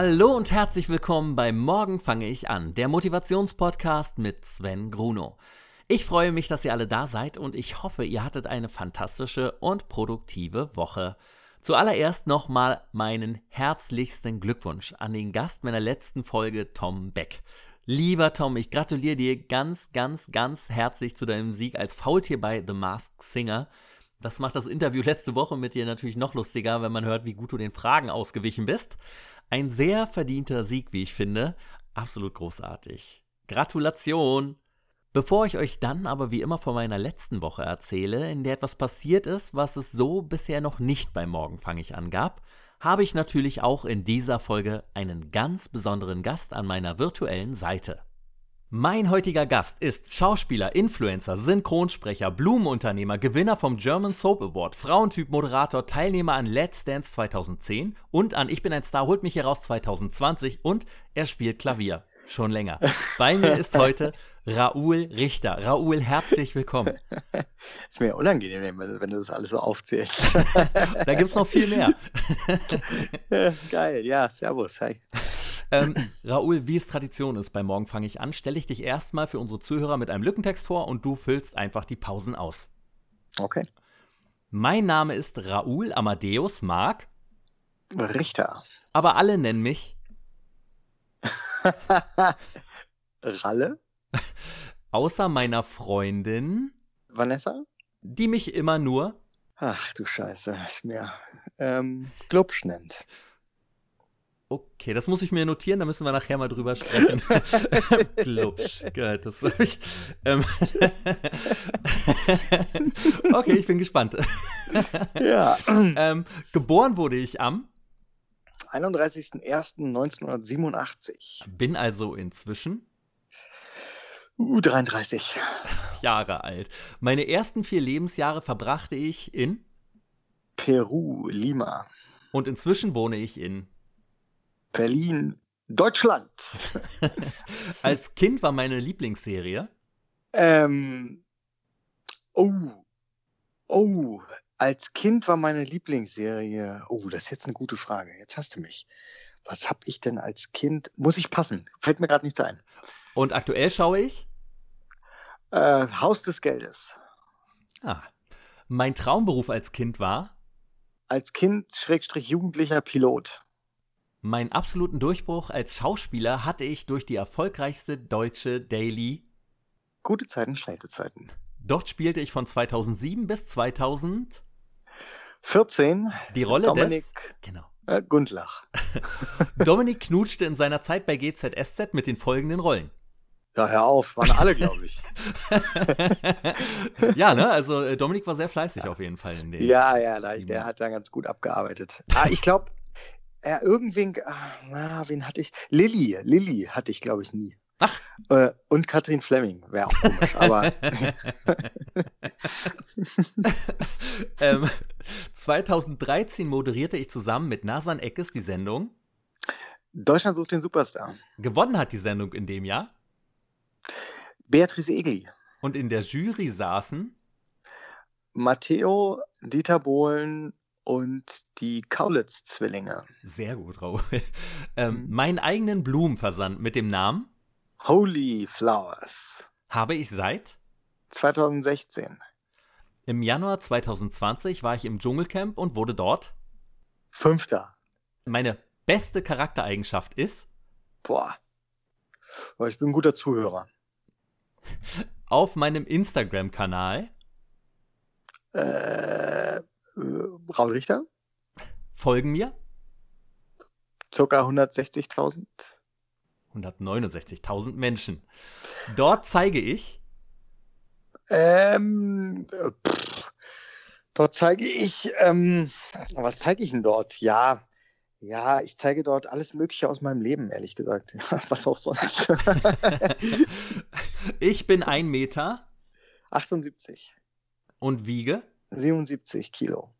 Hallo und herzlich willkommen bei Morgen fange ich an, der Motivationspodcast mit Sven Gruno. Ich freue mich, dass ihr alle da seid und ich hoffe, ihr hattet eine fantastische und produktive Woche. Zuallererst nochmal meinen herzlichsten Glückwunsch an den Gast meiner letzten Folge, Tom Beck. Lieber Tom, ich gratuliere dir ganz, ganz, ganz herzlich zu deinem Sieg als Faultier bei The Masked Singer. Das macht das Interview letzte Woche mit dir natürlich noch lustiger, wenn man hört, wie gut du den Fragen ausgewichen bist. Ein sehr verdienter Sieg, wie ich finde. Absolut großartig. Gratulation! Bevor ich euch dann aber wie immer von meiner letzten Woche erzähle, in der etwas passiert ist, was es so bisher noch nicht bei Morgen fange ich an gab, habe ich natürlich auch in dieser Folge einen ganz besonderen Gast an meiner virtuellen Seite. Mein heutiger Gast ist Schauspieler, Influencer, Synchronsprecher, Blumenunternehmer, Gewinner vom German Soap Award, Frauentyp, Moderator, Teilnehmer an Let's Dance 2010 und an Ich bin ein Star, holt mich heraus 2020 und er spielt Klavier. Schon länger. Bei mir ist heute Raoul Richter. Raoul, herzlich willkommen. Ist mir unangenehm, wenn du das alles so aufzählst. da gibt es noch viel mehr. Geil, ja, servus, hi. Ähm, Raoul, wie es Tradition ist, bei Morgen fange ich an, stelle ich dich erstmal für unsere Zuhörer mit einem Lückentext vor und du füllst einfach die Pausen aus. Okay. Mein Name ist Raoul Amadeus Mark. Richter. Aber alle nennen mich Ralle. Außer meiner Freundin. Vanessa? Die mich immer nur. Ach du Scheiße, ist mir ähm, Glubsch nennt. Okay, das muss ich mir notieren, da müssen wir nachher mal drüber sprechen. Glubsch, geil, das habe ich. Ähm okay, ich bin gespannt. ja. Ähm, geboren wurde ich am 31.01.1987. Bin also inzwischen Uh, 33. Jahre alt. Meine ersten vier Lebensjahre verbrachte ich in Peru, Lima. Und inzwischen wohne ich in Berlin, Deutschland. Als Kind war meine Lieblingsserie. Ähm, oh, oh, als Kind war meine Lieblingsserie. Oh, das ist jetzt eine gute Frage. Jetzt hast du mich. Was habe ich denn als Kind? Muss ich passen? Fällt mir gerade nichts ein. Und aktuell schaue ich? Äh, Haus des Geldes. Ah. Mein Traumberuf als Kind war? Als Kind, Schrägstrich, jugendlicher Pilot. Meinen absoluten Durchbruch als Schauspieler hatte ich durch die erfolgreichste deutsche Daily. Gute Zeiten, schlechte Zeiten. Dort spielte ich von 2007 bis 2014 die Rolle Dominik des genau. äh, Gundlach. Dominik knutschte in seiner Zeit bei GZSZ mit den folgenden Rollen. Ja, hör auf, waren alle, glaube ich. ja, ne? Also äh, Dominik war sehr fleißig auf jeden Fall. Ja, ja, da, der hat da ganz gut abgearbeitet. Ah, ich glaube, er irgendwen, ah, wen hatte ich? Lilly, Lilly hatte ich, glaube ich, nie. Ach. Äh, und Katrin Fleming, wäre auch komisch, aber. ähm, 2013 moderierte ich zusammen mit Nasan Eckes die Sendung. Deutschland sucht den Superstar. Gewonnen hat die Sendung in dem Jahr. Beatrice Egli. Und in der Jury saßen Matteo, Dieter Bohlen und die Kaulitz-Zwillinge. Sehr gut, Raoul. Ähm, mhm. Meinen eigenen Blumenversand mit dem Namen Holy Flowers habe ich seit 2016. Im Januar 2020 war ich im Dschungelcamp und wurde dort Fünfter. Meine beste Charaktereigenschaft ist? Boah. Ich bin ein guter Zuhörer. Auf meinem Instagram-Kanal. Äh, Raul Richter. Folgen mir. Circa 160.000. 169.000 Menschen. Dort zeige ich. Ähm, pff, dort zeige ich, ähm, was zeige ich denn dort? Ja, ja, ich zeige dort alles Mögliche aus meinem Leben, ehrlich gesagt. was auch sonst. ich bin ein Meter. 78. Und wiege? 77 Kilo.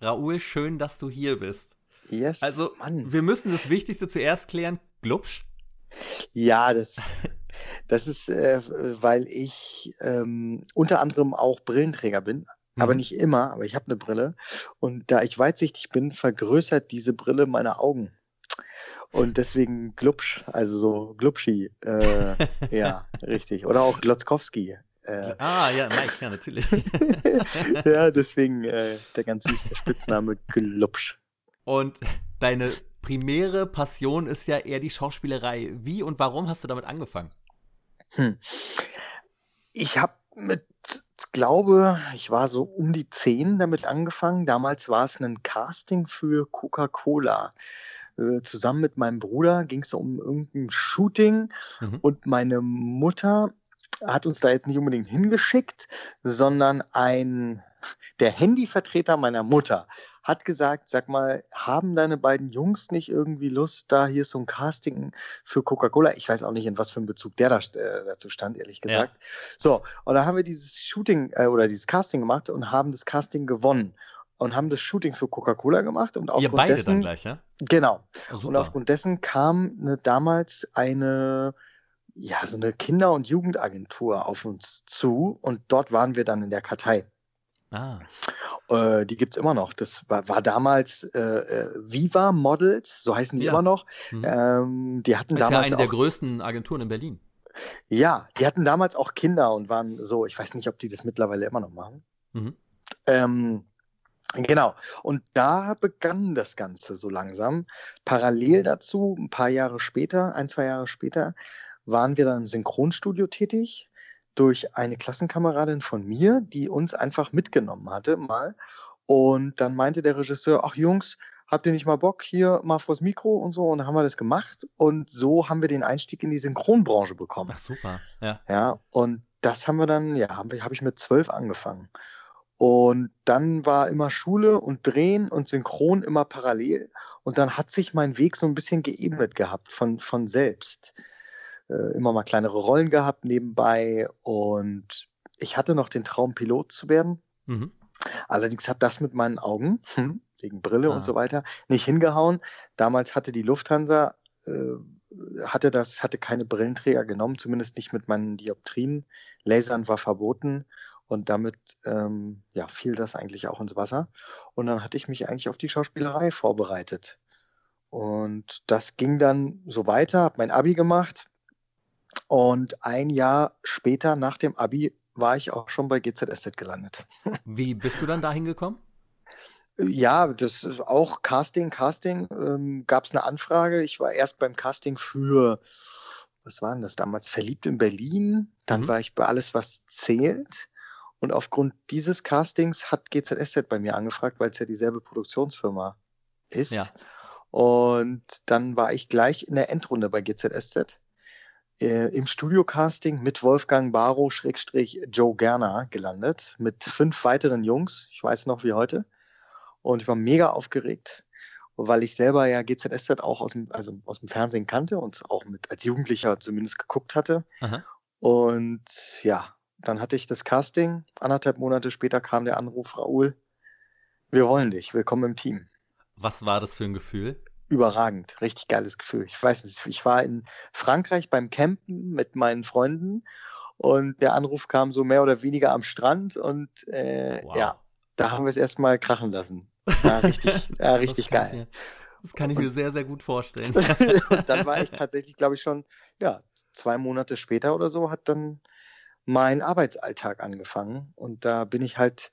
Raoul, schön, dass du hier bist. Yes, also, Mann. wir müssen das Wichtigste zuerst klären. Glubsch? Ja, das, das ist, äh, weil ich ähm, unter anderem auch Brillenträger bin. Mhm. Aber nicht immer, aber ich habe eine Brille. Und da ich weitsichtig bin, vergrößert diese Brille meine Augen. Und deswegen Glubsch, also so Glubschi. Äh, ja, richtig. Oder auch Glotzkowski. Äh, ah, ja, Mike, ja, natürlich. ja, deswegen äh, der ganz süße Spitzname Glubsch. Und deine primäre Passion ist ja eher die Schauspielerei. Wie und warum hast du damit angefangen? Hm. Ich habe mit, glaube, ich war so um die zehn damit angefangen. Damals war es ein Casting für Coca-Cola. Äh, zusammen mit meinem Bruder ging es um irgendein Shooting mhm. und meine Mutter hat uns da jetzt nicht unbedingt hingeschickt, sondern ein der Handyvertreter meiner Mutter hat gesagt, sag mal, haben deine beiden Jungs nicht irgendwie Lust, da hier so ein Casting für Coca-Cola? Ich weiß auch nicht, in was für einem Bezug der da, äh, dazu stand, ehrlich gesagt. Ja. So, und da haben wir dieses Shooting äh, oder dieses Casting gemacht und haben das Casting gewonnen und haben das Shooting für Coca-Cola gemacht und aufgrund Ihr beide dessen, dann gleich, ja? Genau. Oh, und aufgrund dessen kam eine, damals eine ja, so eine Kinder- und Jugendagentur auf uns zu und dort waren wir dann in der Kartei. Ah. Äh, die gibt es immer noch. Das war, war damals äh, äh, Viva Models, so heißen die ja. immer noch. Mhm. Ähm, die hatten das ist damals ja eine der größten Agenturen in Berlin. Ja, die hatten damals auch Kinder und waren so, ich weiß nicht, ob die das mittlerweile immer noch machen. Mhm. Ähm, Genau. Und da begann das Ganze so langsam. Parallel dazu, ein paar Jahre später, ein, zwei Jahre später, waren wir dann im Synchronstudio tätig durch eine Klassenkameradin von mir, die uns einfach mitgenommen hatte mal. Und dann meinte der Regisseur, ach Jungs, habt ihr nicht mal Bock hier mal vors Mikro und so? Und dann haben wir das gemacht. Und so haben wir den Einstieg in die Synchronbranche bekommen. Ach super, ja. Ja, und das haben wir dann, ja, habe hab ich mit zwölf angefangen. Und dann war immer Schule und Drehen und Synchron immer parallel. Und dann hat sich mein Weg so ein bisschen geebnet gehabt von, von selbst äh, immer mal kleinere Rollen gehabt nebenbei und ich hatte noch den Traum, Pilot zu werden. Mhm. Allerdings hat das mit meinen Augen, hm, wegen Brille ah. und so weiter, nicht hingehauen. Damals hatte die Lufthansa äh, hatte das, hatte keine Brillenträger genommen, zumindest nicht mit meinen Dioptrien. Lasern war verboten und damit ähm, ja, fiel das eigentlich auch ins Wasser. Und dann hatte ich mich eigentlich auf die Schauspielerei vorbereitet. Und das ging dann so weiter, habe mein Abi gemacht, und ein Jahr später, nach dem Abi, war ich auch schon bei GZSZ gelandet. Wie bist du dann dahin gekommen? Ja, das ist auch Casting, Casting. Ähm, Gab es eine Anfrage. Ich war erst beim Casting für, was war denn das damals? Verliebt in Berlin. Dann mhm. war ich bei Alles, was zählt. Und aufgrund dieses Castings hat GZSZ bei mir angefragt, weil es ja dieselbe Produktionsfirma ist. Ja. Und dann war ich gleich in der Endrunde bei GZSZ äh, im Studio-Casting mit Wolfgang Barrow Schrägstrich Joe Gerner gelandet, mit fünf weiteren Jungs, ich weiß noch wie heute. Und ich war mega aufgeregt, weil ich selber ja GZSZ auch aus dem, also aus dem Fernsehen kannte und auch mit als Jugendlicher zumindest geguckt hatte. Aha. Und ja, dann hatte ich das Casting. Anderthalb Monate später kam der Anruf, Raoul, wir wollen dich, willkommen im Team. Was war das für ein Gefühl? Überragend. Richtig geiles Gefühl. Ich weiß nicht, ich war in Frankreich beim Campen mit meinen Freunden und der Anruf kam so mehr oder weniger am Strand und äh, wow. ja, da haben wir es erstmal krachen lassen. Ja, richtig, ja, richtig geil. Mir, das kann ich und, mir sehr, sehr gut vorstellen. und dann war ich tatsächlich, glaube ich, schon, ja, zwei Monate später oder so hat dann mein Arbeitsalltag angefangen und da bin ich halt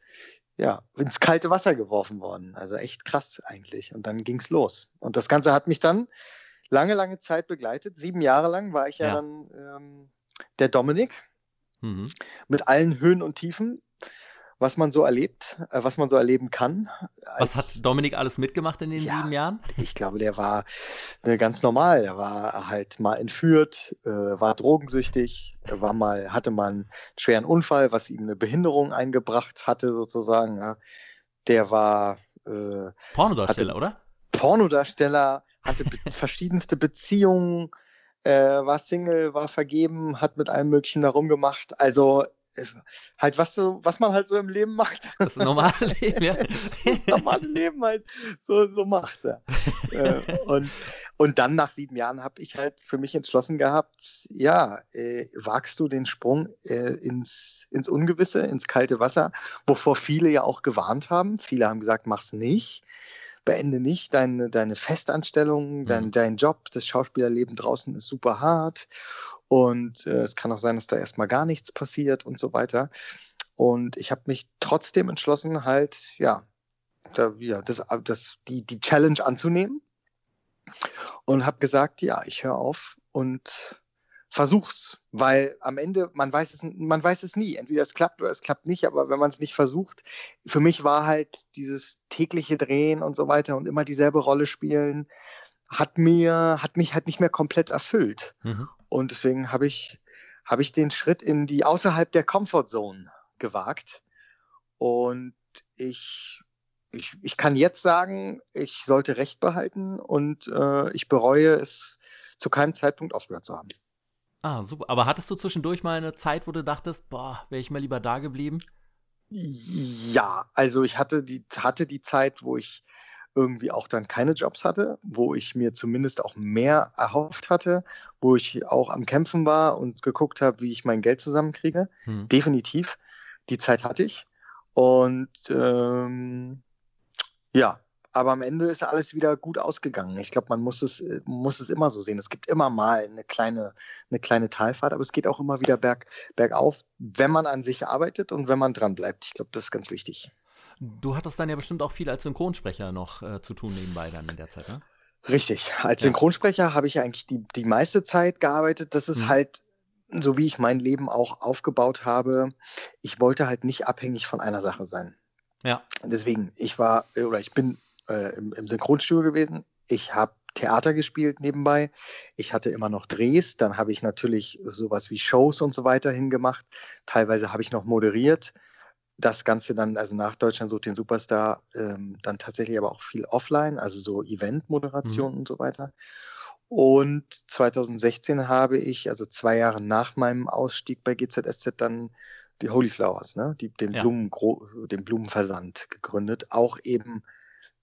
ja, ins kalte Wasser geworfen worden. Also echt krass eigentlich. Und dann ging es los. Und das Ganze hat mich dann lange, lange Zeit begleitet. Sieben Jahre lang war ich ja, ja dann ähm, der Dominik mhm. mit allen Höhen und Tiefen was man so erlebt, äh, was man so erleben kann. Was hat Dominik alles mitgemacht in den ja, sieben Jahren? Ich glaube, der war äh, ganz normal. Der war halt mal entführt, äh, war drogensüchtig, war mal, hatte mal einen schweren Unfall, was ihm eine Behinderung eingebracht hatte, sozusagen. Ja. Der war äh, Pornodarsteller, hatte, oder? Pornodarsteller, hatte be verschiedenste Beziehungen, äh, war Single, war vergeben, hat mit allem Möglichen darum gemacht. Also halt was so, was man halt so im Leben macht. Das normale Leben, ja. das normale Leben halt so, so macht. Ja. Äh, und, und dann nach sieben Jahren habe ich halt für mich entschlossen gehabt, ja, äh, wagst du den Sprung äh, ins, ins Ungewisse, ins kalte Wasser, wovor viele ja auch gewarnt haben. Viele haben gesagt, mach's nicht beende nicht deine, deine Festanstellung, dein, mhm. dein Job, das Schauspielerleben draußen ist super hart und äh, es kann auch sein, dass da erstmal gar nichts passiert und so weiter. Und ich habe mich trotzdem entschlossen, halt, ja, da, ja das, das, die, die Challenge anzunehmen und habe gesagt, ja, ich höre auf und versuch's, weil am Ende man weiß es man weiß es nie, entweder es klappt oder es klappt nicht, aber wenn man es nicht versucht, für mich war halt dieses tägliche Drehen und so weiter und immer dieselbe Rolle spielen hat mir hat mich halt nicht mehr komplett erfüllt. Mhm. Und deswegen habe ich habe ich den Schritt in die außerhalb der Comfortzone gewagt und ich ich, ich kann jetzt sagen, ich sollte Recht behalten und äh, ich bereue es zu keinem Zeitpunkt aufgehört zu haben. Ah, super. Aber hattest du zwischendurch mal eine Zeit, wo du dachtest, boah, wäre ich mal lieber da geblieben? Ja, also ich hatte die, hatte die Zeit, wo ich irgendwie auch dann keine Jobs hatte, wo ich mir zumindest auch mehr erhofft hatte, wo ich auch am Kämpfen war und geguckt habe, wie ich mein Geld zusammenkriege. Hm. Definitiv. Die Zeit hatte ich. Und ähm, ja, aber am Ende ist alles wieder gut ausgegangen. Ich glaube, man muss es, äh, muss es immer so sehen. Es gibt immer mal eine kleine, eine kleine Talfahrt, aber es geht auch immer wieder berg, bergauf, wenn man an sich arbeitet und wenn man dran bleibt. Ich glaube, das ist ganz wichtig. Du hattest dann ja bestimmt auch viel als Synchronsprecher noch äh, zu tun nebenbei dann in der Zeit, ne? Richtig. Als ja. Synchronsprecher habe ich eigentlich die, die meiste Zeit gearbeitet. Das ist mhm. halt so, wie ich mein Leben auch aufgebaut habe. Ich wollte halt nicht abhängig von einer Sache sein. Ja. Deswegen, ich war oder ich bin äh, im, im Synchronstudio gewesen. Ich habe Theater gespielt nebenbei. Ich hatte immer noch Drehs. Dann habe ich natürlich sowas wie Shows und so weiter hingemacht. Teilweise habe ich noch moderiert. Das Ganze dann, also nach Deutschland sucht den Superstar, ähm, dann tatsächlich aber auch viel offline, also so Event-Moderation mhm. und so weiter. Und 2016 habe ich, also zwei Jahre nach meinem Ausstieg bei GZSZ, dann die Holy Flowers, ne? die, den, ja. Blumen, den Blumenversand gegründet. Auch eben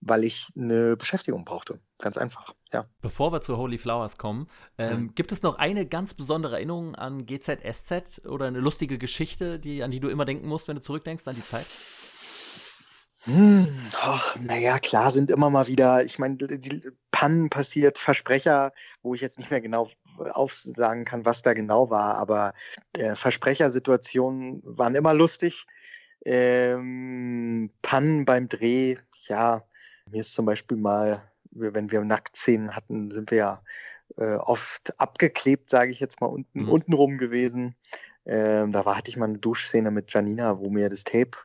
weil ich eine Beschäftigung brauchte. Ganz einfach, ja. Bevor wir zu Holy Flowers kommen, ähm, mhm. gibt es noch eine ganz besondere Erinnerung an GZSZ oder eine lustige Geschichte, die, an die du immer denken musst, wenn du zurückdenkst an die Zeit? Hm, ach, naja, klar sind immer mal wieder, ich meine, die Pannen passiert, Versprecher, wo ich jetzt nicht mehr genau aufsagen kann, was da genau war, aber äh, Versprechersituationen waren immer lustig. Ähm, Pannen beim Dreh, ja, mir ist zum Beispiel mal, wenn wir Nacktszenen hatten, sind wir ja äh, oft abgeklebt, sage ich jetzt mal, unten, mhm. unten rum gewesen. Ähm, da war, hatte ich mal eine Duschszene mit Janina, wo mir das Tape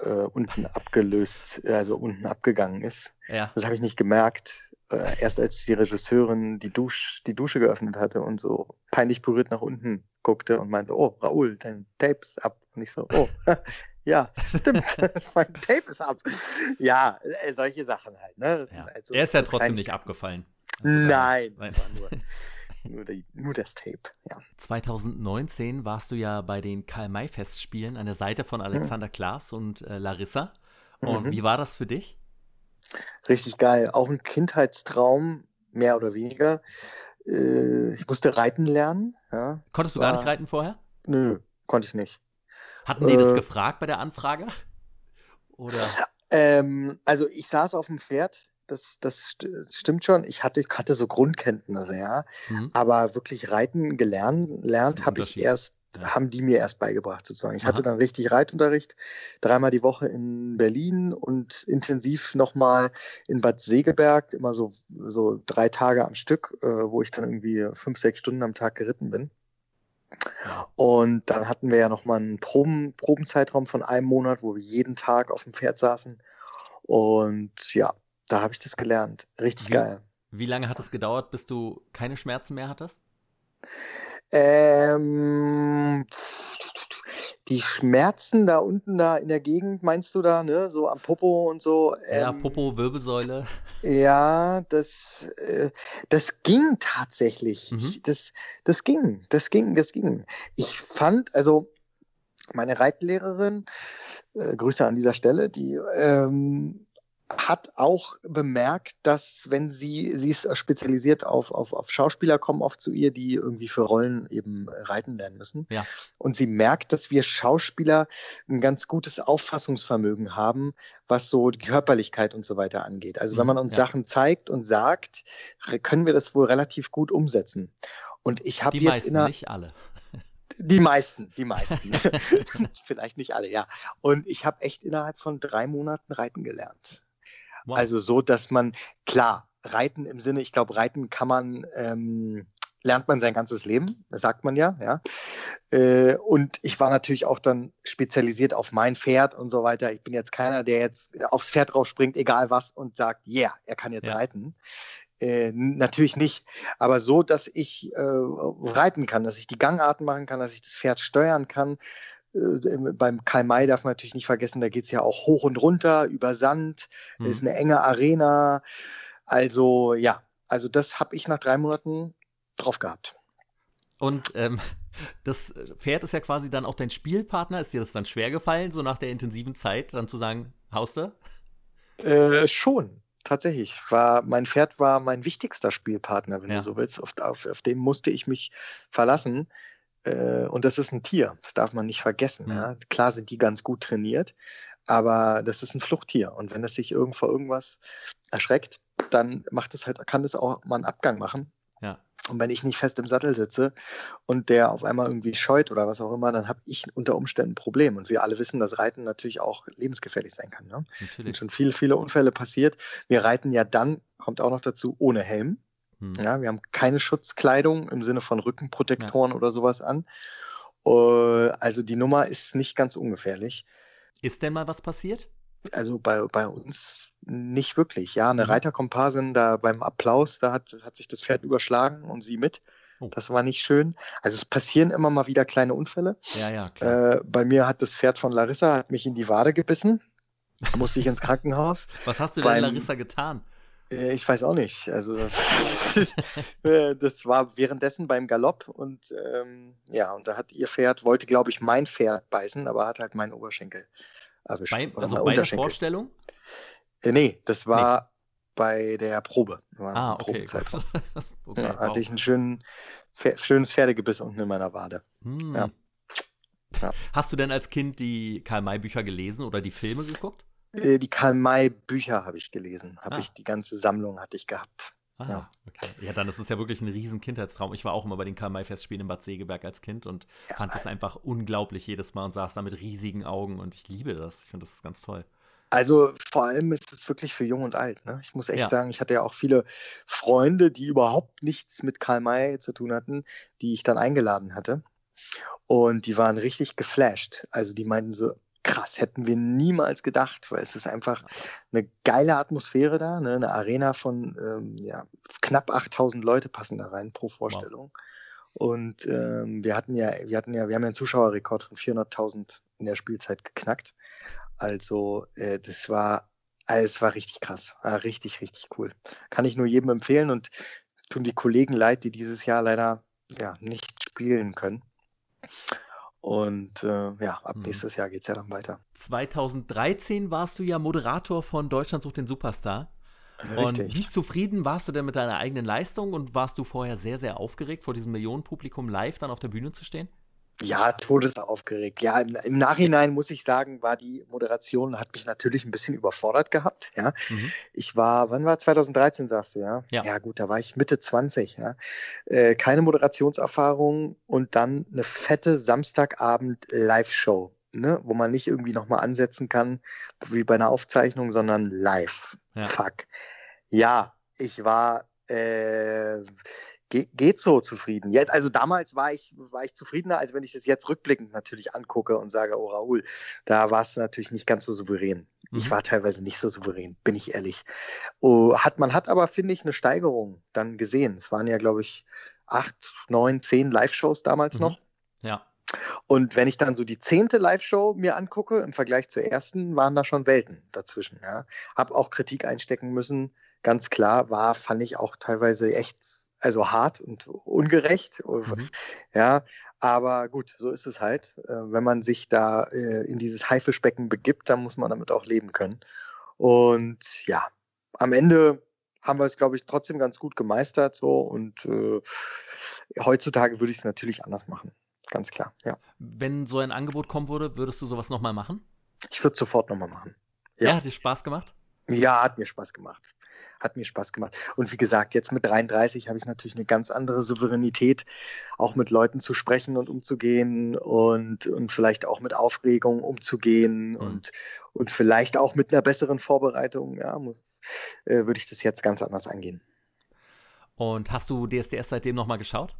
äh, unten abgelöst, also unten abgegangen ist. Ja. Das habe ich nicht gemerkt. Äh, erst als die Regisseurin die, Dusch, die Dusche geöffnet hatte und so peinlich berührt nach unten guckte und meinte, oh, Raoul, dein Tape ist ab. Und ich so, oh, ja, stimmt, mein Tape ist ab. Ja, äh, solche Sachen halt. Ne? Ja. Halt so, er ist ja so trotzdem nicht abgefallen. Also Nein, das war nur, nur, die, nur, das Tape, ja. 2019 warst du ja bei den Karl-May-Festspielen an der Seite von Alexander mhm. Klaas und äh, Larissa. Und mhm. wie war das für dich? Richtig geil. Auch ein Kindheitstraum, mehr oder weniger. Äh, ich musste reiten lernen. Ja. Konntest du war, gar nicht reiten vorher? Nö, konnte ich nicht. Hatten die äh, das gefragt bei der Anfrage? Oder? Ähm, also ich saß auf dem Pferd, das, das st stimmt schon. Ich hatte, hatte so Grundkenntnisse, ja. Mhm. Aber wirklich reiten gelernt, lernt habe ich erst. Haben die mir erst beigebracht sozusagen. Ich Aha. hatte dann richtig Reitunterricht, dreimal die Woche in Berlin und intensiv nochmal in Bad Segeberg, immer so, so drei Tage am Stück, äh, wo ich dann irgendwie fünf, sechs Stunden am Tag geritten bin. Und dann hatten wir ja nochmal einen Proben, Probenzeitraum von einem Monat, wo wir jeden Tag auf dem Pferd saßen. Und ja, da habe ich das gelernt. Richtig wie, geil. Wie lange hat es gedauert, bis du keine Schmerzen mehr hattest? Ähm, die Schmerzen da unten da in der Gegend, meinst du da, ne? So am Popo und so. Ähm, ja, Popo, Wirbelsäule. Ja, das, äh, das ging tatsächlich. Mhm. Das, das ging, das ging, das ging. Ich fand, also meine Reitlehrerin, äh, Grüße an dieser Stelle, die ähm, hat auch bemerkt, dass wenn sie, sie ist spezialisiert auf, auf, auf Schauspieler, kommen oft zu ihr, die irgendwie für Rollen eben reiten lernen müssen. Ja. Und sie merkt, dass wir Schauspieler ein ganz gutes Auffassungsvermögen haben, was so die Körperlichkeit und so weiter angeht. Also wenn Mhm, man uns ja. Sachen zeigt und sagt, können wir das wohl relativ gut umsetzen. Und ich habe jetzt meisten, in einer, nicht alle. die meisten, die meisten. Vielleicht nicht alle, ja. Und ich habe echt innerhalb von drei Monaten reiten gelernt. Wow. Also so, dass man, klar, reiten im Sinne, ich glaube, reiten kann man, ähm, lernt man sein ganzes Leben, das sagt man ja, ja. Äh, und ich war natürlich auch dann spezialisiert auf mein Pferd und so weiter. Ich bin jetzt keiner, der jetzt aufs Pferd drauf springt, egal was, und sagt, yeah, er kann jetzt Ja. reiten. Äh, natürlich nicht, aber so, dass ich äh, reiten kann, dass ich die Gangarten machen kann, dass ich das Pferd steuern kann. Äh, im- beim Karl May darf man natürlich nicht vergessen, da geht es ja auch hoch und runter über Sand. Mhm. ist eine enge Arena. Also ja, also das habe ich nach drei Monaten drauf gehabt. Und ähm, das Pferd ist ja quasi dann auch dein Spielpartner. Ist dir das dann schwer gefallen, so nach der intensiven Zeit, dann zu sagen, Hauste? Äh, schon, tatsächlich. War, mein Pferd war mein wichtigster Spielpartner, wenn Ja. du so willst. Auf, auf, auf den musste ich mich verlassen. Äh, und das ist ein Tier, das darf man nicht vergessen. Mhm. Ja. Klar sind die ganz gut trainiert, aber das ist ein Fluchttier. Und wenn es sich irgend vor irgendwas erschreckt, dann macht es halt, kann es auch mal einen Abgang machen. Ja. Und wenn ich nicht fest im Sattel sitze und der auf einmal irgendwie scheut oder was auch immer, dann habe ich unter Umständen ein Problem. Und wir alle wissen, dass Reiten natürlich auch lebensgefährlich sein kann. Ne? sind Natürlich. schon viele, viele Unfälle passiert. Wir reiten ja dann, kommt auch noch dazu, ohne Helm. Hm. Ja, wir haben keine Schutzkleidung im Sinne von Rückenprotektoren oder sowas an. Äh, Also die Nummer ist nicht ganz ungefährlich. Ist denn mal was passiert? Also bei, bei uns nicht wirklich. Ja, eine Mhm. Reiterkomparsin, da beim Applaus, da hat, hat sich das Pferd überschlagen und sie mit. Oh. Das war nicht schön. Also es passieren immer mal wieder kleine Unfälle. Ja, ja, klar. Äh, bei mir hat das Pferd von Larissa hat mich in die Wade gebissen. Musste ich ins Krankenhaus. was hast du denn, beim- Larissa, getan? Äh, Ich weiß auch nicht. Also äh, das war währenddessen beim Galopp und ähm, ja, und da hat ihr Pferd, wollte glaube ich mein Pferd beißen, aber hat halt meinen Oberschenkel erwischt. Bei, also bei der. Vorstellung? Äh, nee, das war bei der Probe. Ah, okay. Okay, ja, wow. hatte ich ein schön, schönes Pferdegebiss unten in meiner Wade. Hm. ja. Ja. Hast du denn als Kind die Karl-May-Bücher gelesen oder die Filme geguckt? Äh, Die Karl-May-Bücher habe ich gelesen. Habe Ah. ich die ganze Sammlung hatte ich gehabt. Ah, Ja. okay. Ja, dann ist es ja wirklich ein riesen Kindheitstraum. Ich war auch immer bei den Karl-May-Festspielen in Bad Segeberg als Kind und Ja, fand das einfach unglaublich jedes Mal und saß da mit riesigen Augen und ich liebe das. Ich finde das ist ganz toll. Also vor allem ist es wirklich für jung und alt. Ne? Ich muss echt Ja. sagen, ich hatte ja auch viele Freunde, die überhaupt nichts mit Karl May zu tun hatten, die ich dann eingeladen hatte. Und die waren richtig geflasht. Also die meinten so, krass, hätten wir niemals gedacht, weil es ist einfach eine geile Atmosphäre da, ne? eine Arena von ähm, ja, knapp 8000 Leute passen da rein pro Vorstellung. Und ähm, wir hatten ja, wir hatten ja, wir haben ja einen Zuschauerrekord von 400.000 in der Spielzeit geknackt. Also äh, das war, also, es war richtig krass, war richtig, richtig cool. Kann ich nur jedem empfehlen und tun die Kollegen leid, die dieses Jahr leider ja nicht spielen können. Und äh, ja, ab Mhm. nächstes Jahr geht es ja dann weiter. 2013 warst du ja Moderator von Deutschland sucht den Superstar. Und wie Richtig. zufrieden warst du denn mit deiner eigenen Leistung und warst du vorher sehr, sehr aufgeregt, vor diesem Millionenpublikum live dann auf der Bühne zu stehen? Ja, todesaufgeregt. Ja, im, im Nachhinein muss ich sagen, war die Moderation, hat mich natürlich ein bisschen überfordert gehabt. Ja, Mhm. ich war, wann war 2013, sagst du, ja? Ja. gut, da war ich Mitte 20, ja. Äh, keine Moderationserfahrung und dann eine fette Samstagabend Live-Show, ne? wo man nicht irgendwie nochmal ansetzen kann, wie bei einer Aufzeichnung, sondern live. Ja. Fuck. Ja, ich war, äh, ge geht so zufrieden. Jetzt, also damals war ich, war ich zufriedener, als wenn ich es jetzt rückblickend natürlich angucke und sage, oh Raoul, da warst du natürlich nicht ganz so souverän. Ich Mhm. war teilweise nicht so souverän, bin ich ehrlich. Oh, hat, man hat aber, finde ich, eine Steigerung dann gesehen. Es waren ja, glaube ich, acht, neun, zehn Live-Shows damals Mhm. noch. Ja. Und wenn ich dann so die zehnte Live-Show mir angucke, im Vergleich zur ersten, waren da schon Welten dazwischen. Ja. Hab auch Kritik einstecken müssen, ganz klar, war, fand ich auch teilweise echt, also hart und ungerecht. Mhm. Ja, aber gut, so ist es halt. Äh, wenn man sich da äh, in dieses Haifischbecken begibt, dann muss man damit auch leben können. Und ja, am Ende haben wir es, glaube ich, trotzdem ganz gut gemeistert. So und äh, heutzutage würde ich es natürlich anders machen. Ganz klar, ja. Wenn so ein Angebot kommen würde, würdest du sowas nochmal machen? Ich würde es sofort nochmal machen. Ja. ja, hat dir Spaß gemacht? Ja, hat mir Spaß gemacht hat mir Spaß gemacht. Und wie gesagt, jetzt mit 33 habe ich natürlich eine ganz andere Souveränität, auch mit Leuten zu sprechen und umzugehen und, und vielleicht auch mit Aufregung umzugehen mhm. und, und vielleicht auch mit einer besseren Vorbereitung, ja, muss, äh, würde ich das jetzt ganz anders angehen. Und hast du DSDS seitdem nochmal geschaut?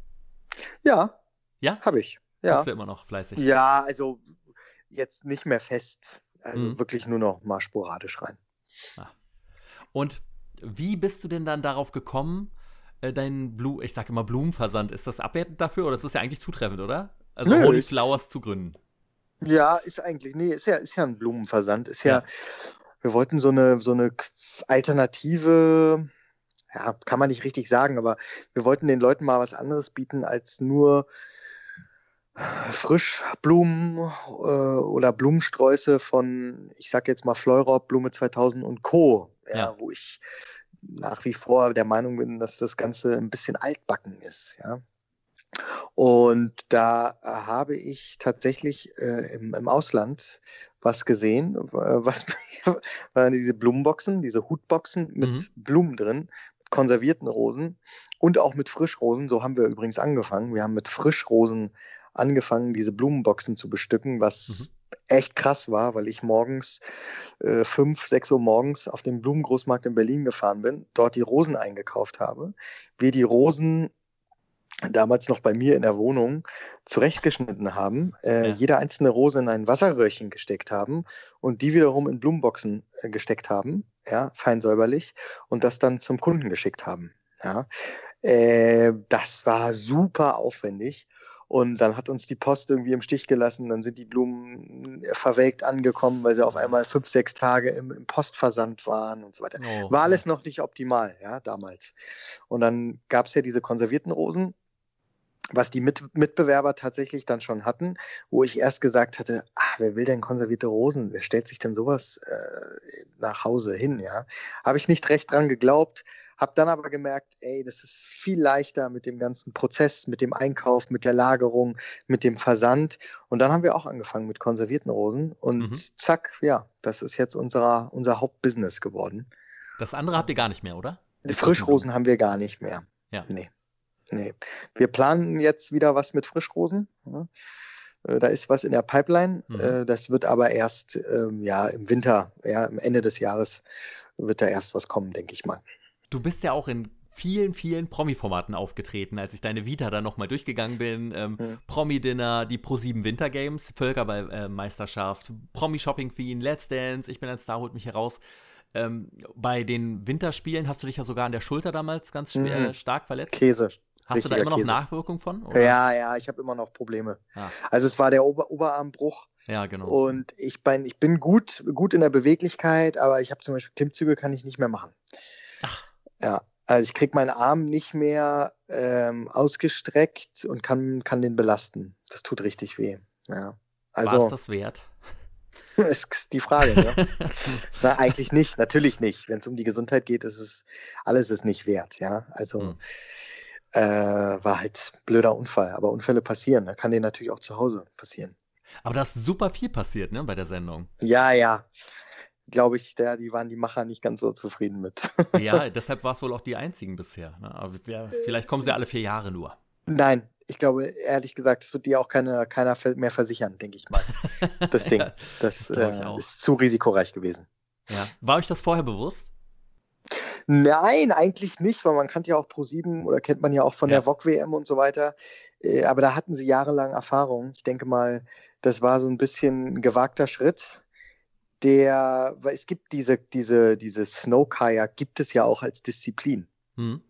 Ja. Ja? Habe ich. Ja. Bist du immer noch fleißig? Ja, also jetzt nicht mehr fest. Also mhm. wirklich nur noch mal sporadisch rein. Ah. Und wie bist du denn dann darauf gekommen, äh, deinen Blue, ich sage immer Blumenversand, ist das abwertend dafür oder ist das ja eigentlich zutreffend, oder? Also Nö, Holy Flowers zu gründen. Ja, ist eigentlich, nee, ist ja, ist ja ein Blumenversand. Ist ja, ja wir wollten so eine, so eine Alternative, ja, kann man nicht richtig sagen, aber wir wollten den Leuten mal was anderes bieten als nur Frischblumen äh, oder Blumensträuße von, ich sag jetzt mal Fleurop, Blume 2000 und Co ja, ja. wo ich nach wie vor der Meinung bin, dass das Ganze ein bisschen altbacken ist, ja. Und da habe ich tatsächlich äh, im, im, Ausland was gesehen, was waren diese Blumenboxen, diese Hutboxen mit mhm. Blumen drin, mit konservierten Rosen und auch mit Frischrosen. So haben wir übrigens angefangen. Wir haben mit Frischrosen angefangen, diese Blumenboxen zu bestücken, was mhm echt krass war, weil ich morgens äh, fünf, sechs Uhr morgens auf dem Blumengroßmarkt in Berlin gefahren bin, dort die Rosen eingekauft habe, wir die Rosen damals noch bei mir in der Wohnung zurechtgeschnitten haben, äh, ja. jede einzelne Rose in ein Wasserröhrchen gesteckt haben und die wiederum in Blumenboxen äh, gesteckt haben, ja, fein säuberlich, und das dann zum Kunden geschickt haben. Ja. Äh, das war super aufwendig und dann hat uns die Post irgendwie im Stich gelassen. Dann sind die Blumen verwelkt angekommen, weil sie auf einmal fünf, sechs Tage im, im Postversand waren und so weiter. Oh, War alles noch nicht optimal, ja, damals. Und dann gab es ja diese konservierten Rosen, was die Mit Mitbewerber tatsächlich dann schon hatten, wo ich erst gesagt hatte, ach, wer will denn konservierte Rosen? Wer stellt sich denn sowas äh, nach Hause hin? Ja, habe ich nicht recht dran geglaubt. Habe dann aber gemerkt, ey, das ist viel leichter mit dem ganzen Prozess, mit dem Einkauf, mit der Lagerung, mit dem Versand. Und dann haben wir auch angefangen mit konservierten Rosen. Und mhm. zack, ja, das ist jetzt unser, unser Hauptbusiness geworden. Das andere habt ihr gar nicht mehr, oder? Die Frischrosen haben wir gar nicht mehr. Ja. Nee. Nee. Wir planen jetzt wieder was mit Frischrosen. Äh, da ist was in der Pipeline. Mhm. Äh, das wird aber erst ähm, ja, im Winter, ja, am Ende des Jahres wird da erst was kommen, denke ich mal. Du bist ja auch in vielen, vielen Promi-Formaten aufgetreten, als ich deine Vita da nochmal durchgegangen bin. Ähm, mhm. Promi-Dinner, die Pro7 Winter Games, Völkerball-Meisterschaft, Promi-Shopping Queen, Let's Dance, Ich bin ein Star, holt mich heraus. Ähm, bei den Winterspielen hast du dich ja sogar an der Schulter damals ganz schwer, mhm. stark verletzt. Käse. Hast du da immer noch Käse. Nachwirkungen von? Oder? Ja, ja, ich habe immer noch Probleme. Ah. Also es war der Ober Oberarmbruch. Ja, genau. Und ich bin, ich bin gut, gut in der Beweglichkeit, aber ich habe zum Beispiel Klimmzüge kann ich nicht mehr machen. Ja, also ich kriege meinen Arm nicht mehr ähm, ausgestreckt und kann, kann den belasten. Das tut richtig weh. Ja. Also, War es das wert? ist die Frage. Ne? Na, eigentlich nicht, natürlich nicht. Wenn es um die Gesundheit geht, ist es alles ist nicht wert. Ja, also hm. äh, war halt blöder Unfall. Aber Unfälle passieren. Da kann dir natürlich auch zu Hause passieren. Aber da ist super viel passiert, ne, bei der Sendung. Ja, ja glaube ich, der, die waren die Macher nicht ganz so zufrieden mit. ja, deshalb war es wohl auch die einzigen bisher. Ne? Aber wir, vielleicht kommen sie alle vier Jahre nur. Nein, ich glaube, ehrlich gesagt, es wird dir auch keine, keiner mehr versichern, denke ich mal. Das Ding. Das, das äh, ist zu risikoreich gewesen. Ja. War euch das vorher bewusst? Nein, eigentlich nicht, weil man kannte ja auch Pro7 oder kennt man ja auch von ja. der VOG-WM und so weiter. Äh, aber da hatten sie jahrelang Erfahrung. Ich denke mal, das war so ein bisschen ein gewagter Schritt der, weil es gibt diese, diese, diese Snowkajak gibt es ja auch als Disziplin. Mhm.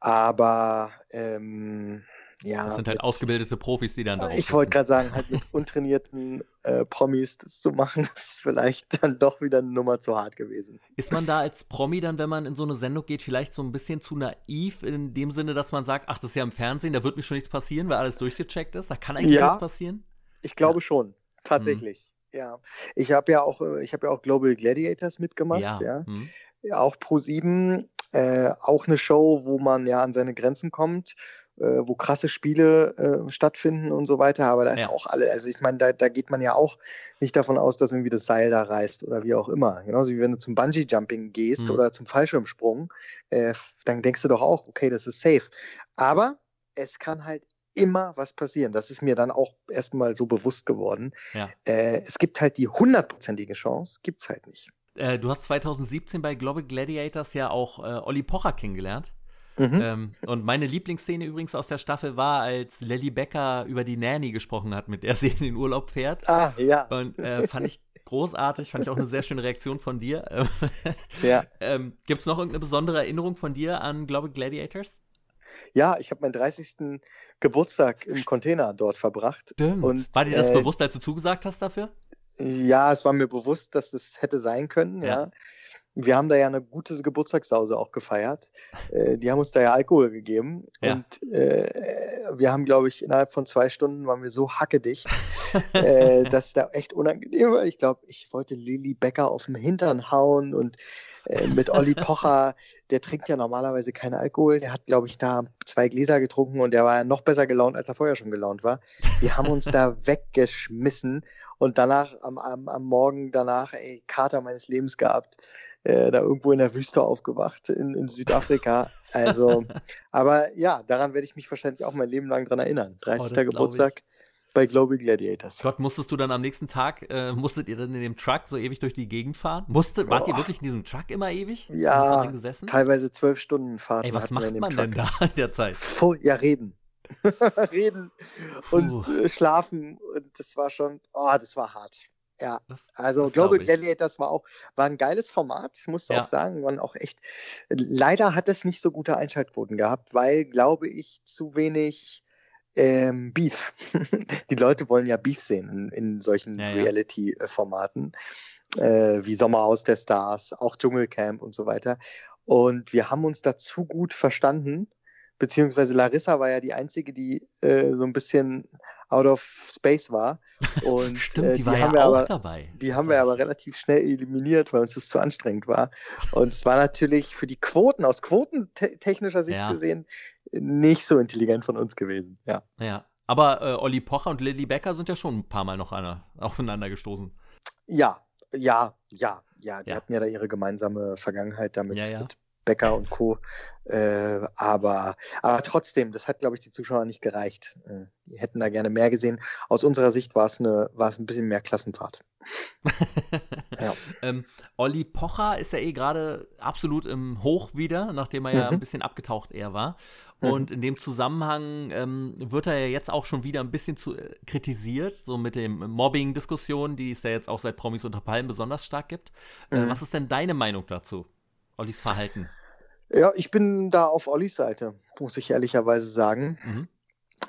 Aber ähm, ja. Das sind halt mit, ausgebildete Profis, die dann da Ich wollte gerade sagen, halt mit untrainierten äh, Promis das zu machen, ist vielleicht dann doch wieder eine Nummer zu hart gewesen. Ist man da als Promi dann, wenn man in so eine Sendung geht, vielleicht so ein bisschen zu naiv, in dem Sinne, dass man sagt, ach, das ist ja im Fernsehen, da wird mir schon nichts passieren, weil alles durchgecheckt ist? Da kann eigentlich ja, nichts passieren? Ich glaube ja. schon, tatsächlich. Mhm. Ja, ich habe ja auch, äh, ich habe ja auch Global Gladiators mitgemacht, Ja. ja. Hm. Ja, auch Pro 7, äh, auch eine Show, wo man ja an seine Grenzen kommt, äh, wo krasse Spiele äh, stattfinden und so weiter. Aber da ist Ja. auch alle, also ich meine, da, da geht man ja auch nicht davon aus, dass irgendwie das Seil da reißt oder wie auch immer. Genauso wie wenn du zum Bungee-Jumping gehst Mhm. oder zum Fallschirmsprung, äh, dann denkst du doch auch, okay, das ist safe. Aber es kann halt immer was passieren. Das ist mir dann auch erstmal so bewusst geworden. Ja. Äh, es gibt halt die hundertprozentige Chance, gibt es halt nicht. Äh, du hast 2017 bei Global Gladiators ja auch äh, Olli Pocher kennengelernt. Mhm. Ähm, und meine Lieblingsszene übrigens aus der Staffel war, als Lilly Becker über die Nanny gesprochen hat, mit der sie in den Urlaub fährt. Ah, ja, Und äh, fand ich großartig, fand ich auch eine sehr schöne Reaktion von dir. ja. ähm, Gibt es noch irgendeine besondere Erinnerung von dir an Global Gladiators? Ja, ich habe meinen 30. Geburtstag im Container dort verbracht. Stimmt. Und, war dir das äh, bewusst, als du zugesagt hast dafür? Ja, es war mir bewusst, dass das hätte sein können, ja. Ja. Wir haben da ja eine gute Geburtstagssause auch gefeiert. Äh, die haben uns da ja Alkohol gegeben. Ja. Und äh, wir haben, glaube ich, innerhalb von zwei Stunden waren wir so hackedicht, äh, dass da echt unangenehm war. Ich glaube, ich wollte Lilly Becker auf den Hintern hauen und äh, mit Olli Pocher, der trinkt ja normalerweise keinen Alkohol. Der hat, glaube ich, da zwei Gläser getrunken und der war ja noch besser gelaunt, als er vorher schon gelaunt war. Wir haben uns da weggeschmissen und danach, am, am, am Morgen danach, ey, Kater meines Lebens gehabt. Äh, da irgendwo in der Wüste aufgewacht in, in Südafrika. Also, aber ja, daran werde ich mich wahrscheinlich auch mein Leben lang dran erinnern. 30. Oh, Geburtstag bei Global Gladiators. Gott, musstest du dann am nächsten Tag, äh, musstet ihr dann in dem Truck so ewig durch die Gegend fahren? Musstet, wart ihr Boah. wirklich in diesem Truck immer ewig? Ja, ihr? Teilweise zwölf Stunden Fahrt. Ey, was macht man denn da in der Zeit? Voll, ja, reden. reden und äh, schlafen. Und das war schon, oh, das war hart. Ja, Das, also das Global. Gladiators war auch, war ein geiles Format, musst du Ja. auch sagen. Waren auch echt, leider hat es nicht so gute Einschaltquoten gehabt, weil, glaube ich, zu wenig ähm, Beef. Die Leute wollen ja Beef sehen in, in solchen Ja. Reality-Formaten, äh, wie Sommerhaus der Stars, auch Dschungelcamp und so weiter. Und wir haben uns da zu gut verstanden, beziehungsweise Larissa war ja die Einzige, die äh, so ein bisschen out of space war. Und Stimmt, äh, die, war haben ja wir auch aber, dabei. die haben wir aber relativ schnell eliminiert, weil uns das zu anstrengend war. Und es war natürlich für die Quoten, aus quotentechnischer Sicht Ja. gesehen, nicht so intelligent von uns gewesen. Ja. Ja. Aber äh, Olli Pocher und Lilly Becker sind ja schon ein paar Mal noch einer, aufeinander gestoßen. Ja, ja, ja, ja. Die Ja. hatten ja da ihre gemeinsame Vergangenheit damit Ja, ja. mit Becker und Co. Äh, aber, aber trotzdem, das hat, glaube ich, die Zuschauer nicht gereicht. Äh, die hätten da gerne mehr gesehen. Aus unserer Sicht war es eine, war es ein bisschen mehr Klassenfahrt. Ja. ähm, Olli Pocher ist ja eh gerade absolut im Hoch wieder, nachdem er ja Mhm. ein bisschen abgetaucht er war. Und in dem Zusammenhang ähm, wird er ja jetzt auch schon wieder ein bisschen zu, äh, kritisiert, so mit dem Mobbing-Diskussion, die es ja jetzt auch seit Promis unter Palmen besonders stark gibt. Äh, Mhm. was ist denn deine Meinung dazu? Ollis Verhalten? Ja, ich bin da auf Ollis Seite, muss ich ehrlicherweise sagen. Mhm.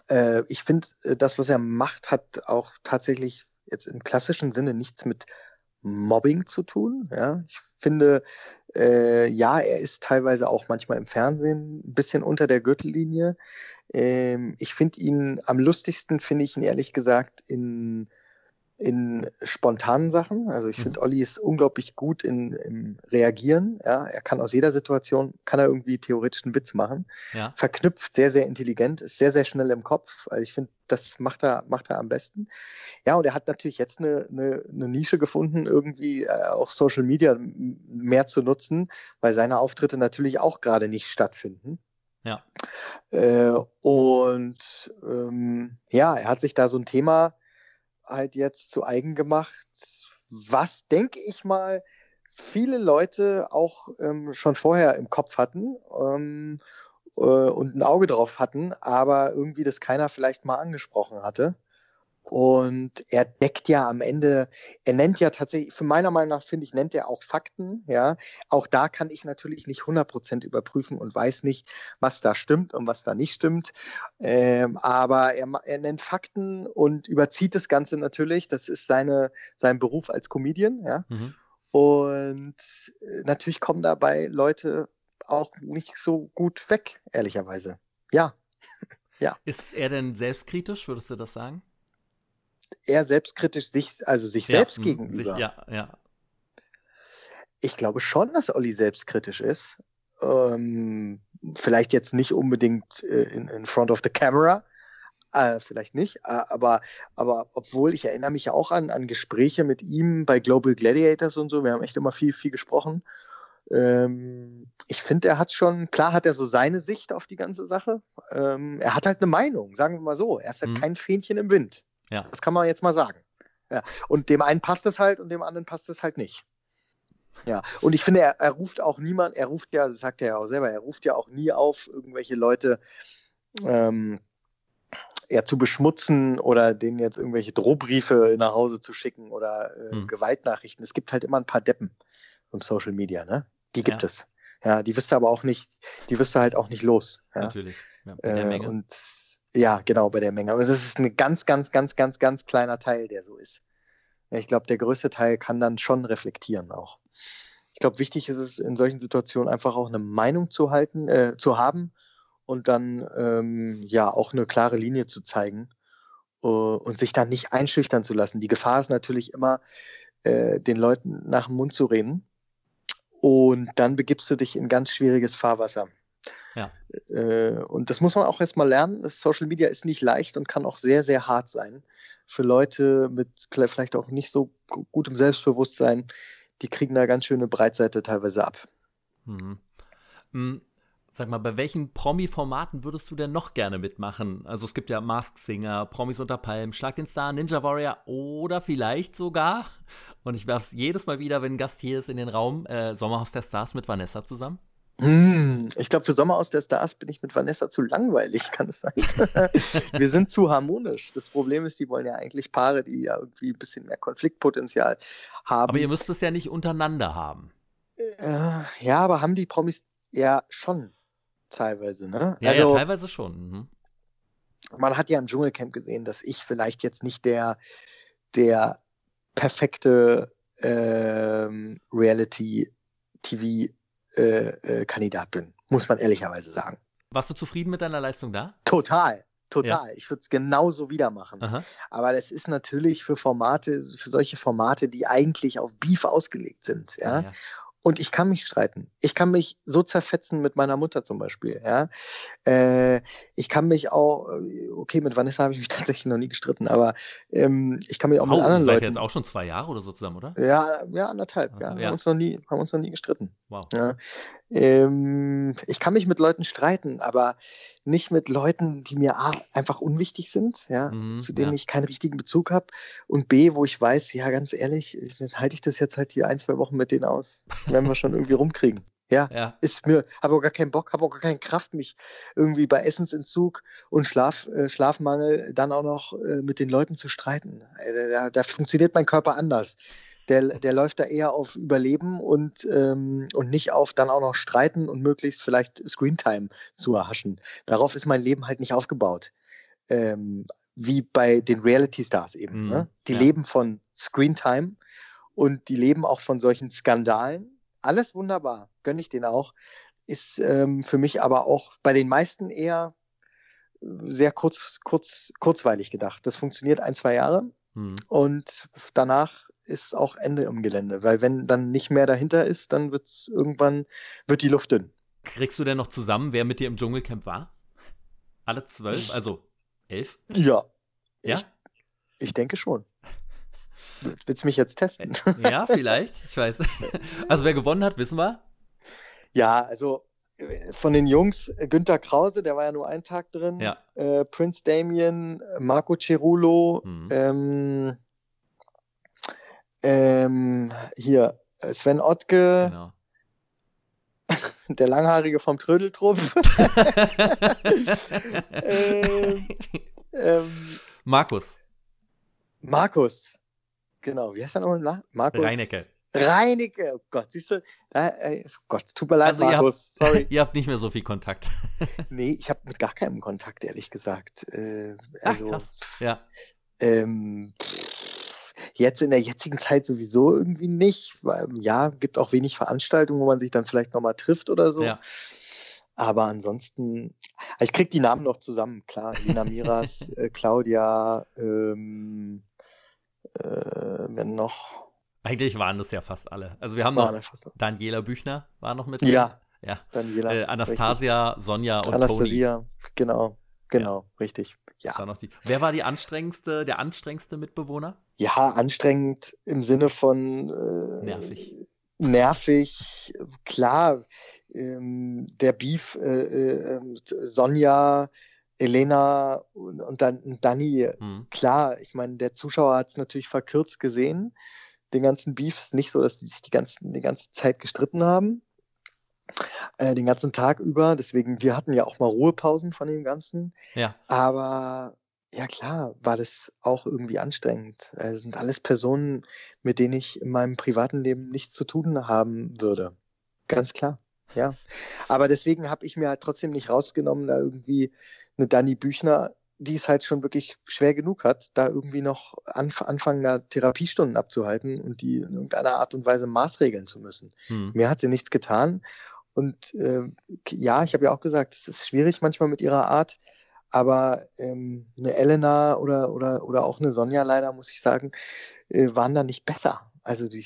Äh, ich finde, äh, das, was er macht, hat auch tatsächlich jetzt im klassischen Sinne nichts mit Mobbing zu tun. Ja, ich finde, äh, ja, er ist teilweise auch manchmal im Fernsehen ein bisschen unter der Gürtellinie. Ähm, ich finde ihn am lustigsten, finde ich ihn ehrlich gesagt in, in spontanen Sachen. Also ich Mhm. finde, Olli ist unglaublich gut in, im Reagieren. Ja, er kann aus jeder Situation, kann er irgendwie theoretisch einen Witz machen Ja. verknüpft sehr, sehr intelligent, ist sehr, sehr schnell im Kopf. Also ich finde, das macht er, macht er am besten. Ja, und er hat natürlich jetzt eine, eine, eine Nische gefunden, irgendwie äh, auch Social Media mehr zu nutzen, weil seine Auftritte natürlich auch gerade nicht stattfinden. Ja. Äh, und ähm, ja, er hat sich da so ein Thema halt jetzt zu eigen gemacht, was, denke ich mal, viele Leute auch ähm, schon vorher im Kopf hatten ähm, äh, und ein Auge drauf hatten, aber irgendwie das keiner vielleicht mal angesprochen hatte. Und er deckt ja am Ende, er nennt ja tatsächlich, für meiner Meinung nach, finde ich, nennt er auch Fakten, ja. Auch da kann ich natürlich nicht 100% überprüfen und weiß nicht, was da stimmt und was da nicht stimmt. Ähm, aber er, er nennt Fakten und überzieht das Ganze natürlich. Das ist seine, sein Beruf als Comedian, ja. Mhm. Und äh, natürlich kommen dabei Leute auch nicht so gut weg, ehrlicherweise. Ja, Ist er denn selbstkritisch, würdest du das sagen? Eher selbstkritisch sich, also sich Ja, selbst gegenüber. Sich, ja, ja. Ich glaube schon, dass Olli selbstkritisch ist. Ähm, vielleicht jetzt nicht unbedingt äh, in, in front of the camera, äh, vielleicht nicht, äh, aber, aber obwohl ich erinnere mich ja auch an, an Gespräche mit ihm bei Global Gladiators und so, wir haben echt immer viel, viel gesprochen. Ähm, ich finde, er hat schon, klar hat er so seine Sicht auf die ganze Sache. Ähm, er hat halt eine Meinung, sagen wir mal so. Er ist halt Mhm. kein Fähnchen im Wind. Ja. Das kann man jetzt mal sagen. Ja. Und dem einen passt es halt und dem anderen passt es halt nicht. Ja, und ich finde, er, er ruft auch niemand, er ruft ja, das sagt er ja auch selber, er ruft ja auch nie auf, irgendwelche Leute ähm, ja, zu beschmutzen oder denen jetzt irgendwelche Drohbriefe nach Hause zu schicken oder äh, Hm. Gewaltnachrichten. Es gibt halt immer ein paar Deppen im Social Media, ne? Die gibt Ja. es. Ja, die wirst du aber auch nicht, die wirst du halt auch nicht los. Ja? Natürlich. Ja, Äh, Menge. Und ja, genau, bei der Menge. Aber das ist ein ganz, ganz, ganz, ganz, ganz kleiner Teil, der so ist. Ich glaube, der größte Teil kann dann schon reflektieren auch. Ich glaube, wichtig ist es in solchen Situationen einfach auch eine Meinung zu halten, äh, zu haben und dann ähm, ja auch eine klare Linie zu zeigen äh, und sich dann nicht einschüchtern zu lassen. Die Gefahr ist natürlich immer, äh, den Leuten nach dem Mund zu reden. Und dann begibst du dich in ganz schwieriges Fahrwasser. Ja. Äh, und das muss man auch erstmal lernen. Das Social Media ist nicht leicht und kann auch sehr, sehr hart sein. Für Leute mit vielleicht auch nicht so gu- gutem Selbstbewusstsein, die kriegen da ganz schöne Breitseite teilweise ab. Mhm. Mm, Sag mal, bei welchen Promi-Formaten würdest du denn noch gerne mitmachen? Also es gibt ja Mask Singer, Promis unter Palmen, Schlag den Star, Ninja Warrior oder vielleicht sogar, und ich werfe es jedes Mal wieder, wenn ein Gast hier ist in den Raum, äh, Sommerhaus der Stars mit Vanessa zusammen? Hm, ich glaube, für Sommer aus der Stars bin ich mit Vanessa zu langweilig, kann es sein. Wir sind zu harmonisch. Das Problem ist, die wollen ja eigentlich Paare, die ja irgendwie ein bisschen mehr Konfliktpotenzial haben. Aber ihr müsst es ja nicht untereinander haben. Äh, ja, aber haben die Promis ja schon teilweise, ne? Ja, also, ja, teilweise schon. Mhm. man hat ja im Dschungelcamp gesehen, dass ich vielleicht jetzt nicht der, der perfekte ähm, Reality-TV-Kandidat bin, muss man ehrlicherweise sagen. Warst du zufrieden mit deiner Leistung da? Total, total. Ich würde es genauso wieder machen. Aha. Aber das ist natürlich für Formate, für solche Formate, die eigentlich auf Beef ausgelegt sind, ja. ja. Und ich kann mich streiten. Ich kann mich so zerfetzen mit meiner Mutter zum Beispiel. Ja? Äh, ich kann mich auch, äh, okay, mit Vanessa habe ich mich tatsächlich noch nie gestritten, aber ähm, ich kann mich auch mit Au, anderen seid Leuten. jetzt auch schon zwei Jahre oder so zusammen, oder? Ja, ja, anderthalb. Also, ja. ja. Haben, uns noch nie, haben uns noch nie gestritten. Wow. Ja. Ähm, ich kann mich mit Leuten streiten, aber nicht mit Leuten, die mir A, einfach unwichtig sind, ja, Mhm, zu denen ja. ich keinen richtigen Bezug habe. Und B, wo ich weiß, ja, ganz ehrlich, ich- dann halte ich das jetzt halt hier ein, zwei Wochen mit denen aus. Werden wir schon irgendwie rumkriegen. Ja, Ja. ist mir, habe auch gar keinen Bock, habe auch gar keine Kraft, mich irgendwie bei Essensentzug und Schlaf, äh, Schlafmangel dann auch noch äh, mit den Leuten zu streiten. Äh, da, da funktioniert mein Körper anders. Der, der läuft da eher auf Überleben und, ähm, und nicht auf dann auch noch streiten und möglichst vielleicht Screentime zu erhaschen. Darauf ist mein Leben halt nicht aufgebaut. Ähm, wie bei den Reality-Stars eben. Mhm, Ne? Die ja. leben von Screentime und die leben auch von solchen Skandalen. Alles wunderbar, gönne ich denen auch. Ist ähm, für mich aber auch bei den meisten eher sehr kurz, kurz, kurzweilig gedacht. Das funktioniert ein, zwei Jahre Mhm. und danach ist auch Ende im Gelände, weil wenn dann nicht mehr dahinter ist, dann wird's irgendwann wird die Luft dünn. Kriegst du denn noch zusammen, wer mit dir im Dschungelcamp war? Alle zwölf? Also elf? Ja, Ja? ich, ich denke schon. Willst du mich jetzt testen? Ja, vielleicht. Ich weiß. Also wer gewonnen hat, wissen wir. Ja, also äh, von den Jungs, äh, Günter Krause, der war ja nur einen Tag drin, Ja. äh, Prince Damien, äh, Marco Cerulo, Mhm. ähm, ähm, hier äh, Sven Ottke, Genau. der Langhaarige vom Trödeltrupp. ähm, ähm, Markus. Markus. Genau, wie heißt er nochmal? Markus. Reinecke. Reinecke, oh Gott, siehst du? Da, äh, oh Gott, tut mir leid, Also ihr Markus. Sorry. Ihr habt nicht mehr so viel Kontakt. Nee, ich habe mit gar keinem Kontakt, ehrlich gesagt. Äh, Ach, also, krass. Ja. ähm, jetzt in der jetzigen Zeit sowieso irgendwie nicht. Weil, ja, gibt auch wenig Veranstaltungen, wo man sich dann vielleicht nochmal trifft oder so. Ja. Aber ansonsten, ich krieg die Namen noch zusammen, klar. Lena Miras, äh, Claudia, ähm, äh, wenn noch. Eigentlich waren das ja fast alle. Also wir haben noch Daniela Büchner war noch mit. Ja, Ja. Daniela. Äh, Anastasia, Sonja richtig. und Toni. Anastasia, genau, genau, richtig. Ja. War. Wer war die anstrengendste, der anstrengendste Mitbewohner? ja, anstrengend im Sinne von äh, Nervig. Nervig, klar. Ähm, der Beef, äh, äh, Sonja, Elena und, und dann Dani, Hm. klar, ich meine, der Zuschauer hat es natürlich verkürzt gesehen. Den ganzen Beef ist nicht so, dass die sich die, ganzen, die ganze Zeit gestritten haben. Äh, den ganzen Tag über. Deswegen, wir hatten ja auch mal Ruhepausen von dem Ganzen. Ja. Aber ja klar, war das auch irgendwie anstrengend. Äh, Das sind alles Personen, mit denen ich in meinem privaten Leben nichts zu tun haben würde. Ganz klar. Ja. Aber deswegen habe ich mir halt trotzdem nicht rausgenommen, da irgendwie eine Dani Büchner, die es halt schon wirklich schwer genug hat, da irgendwie noch anf anfangen, da Therapiestunden abzuhalten und die in irgendeiner Art und Weise maßregeln zu müssen. Hm. Mir hat sie nichts getan. Und äh, ja, ich habe ja auch gesagt, es ist schwierig manchmal mit ihrer Art. Aber ähm, eine Elena oder, oder, oder auch eine Sonja leider, muss ich sagen, äh, waren da nicht besser. Also die,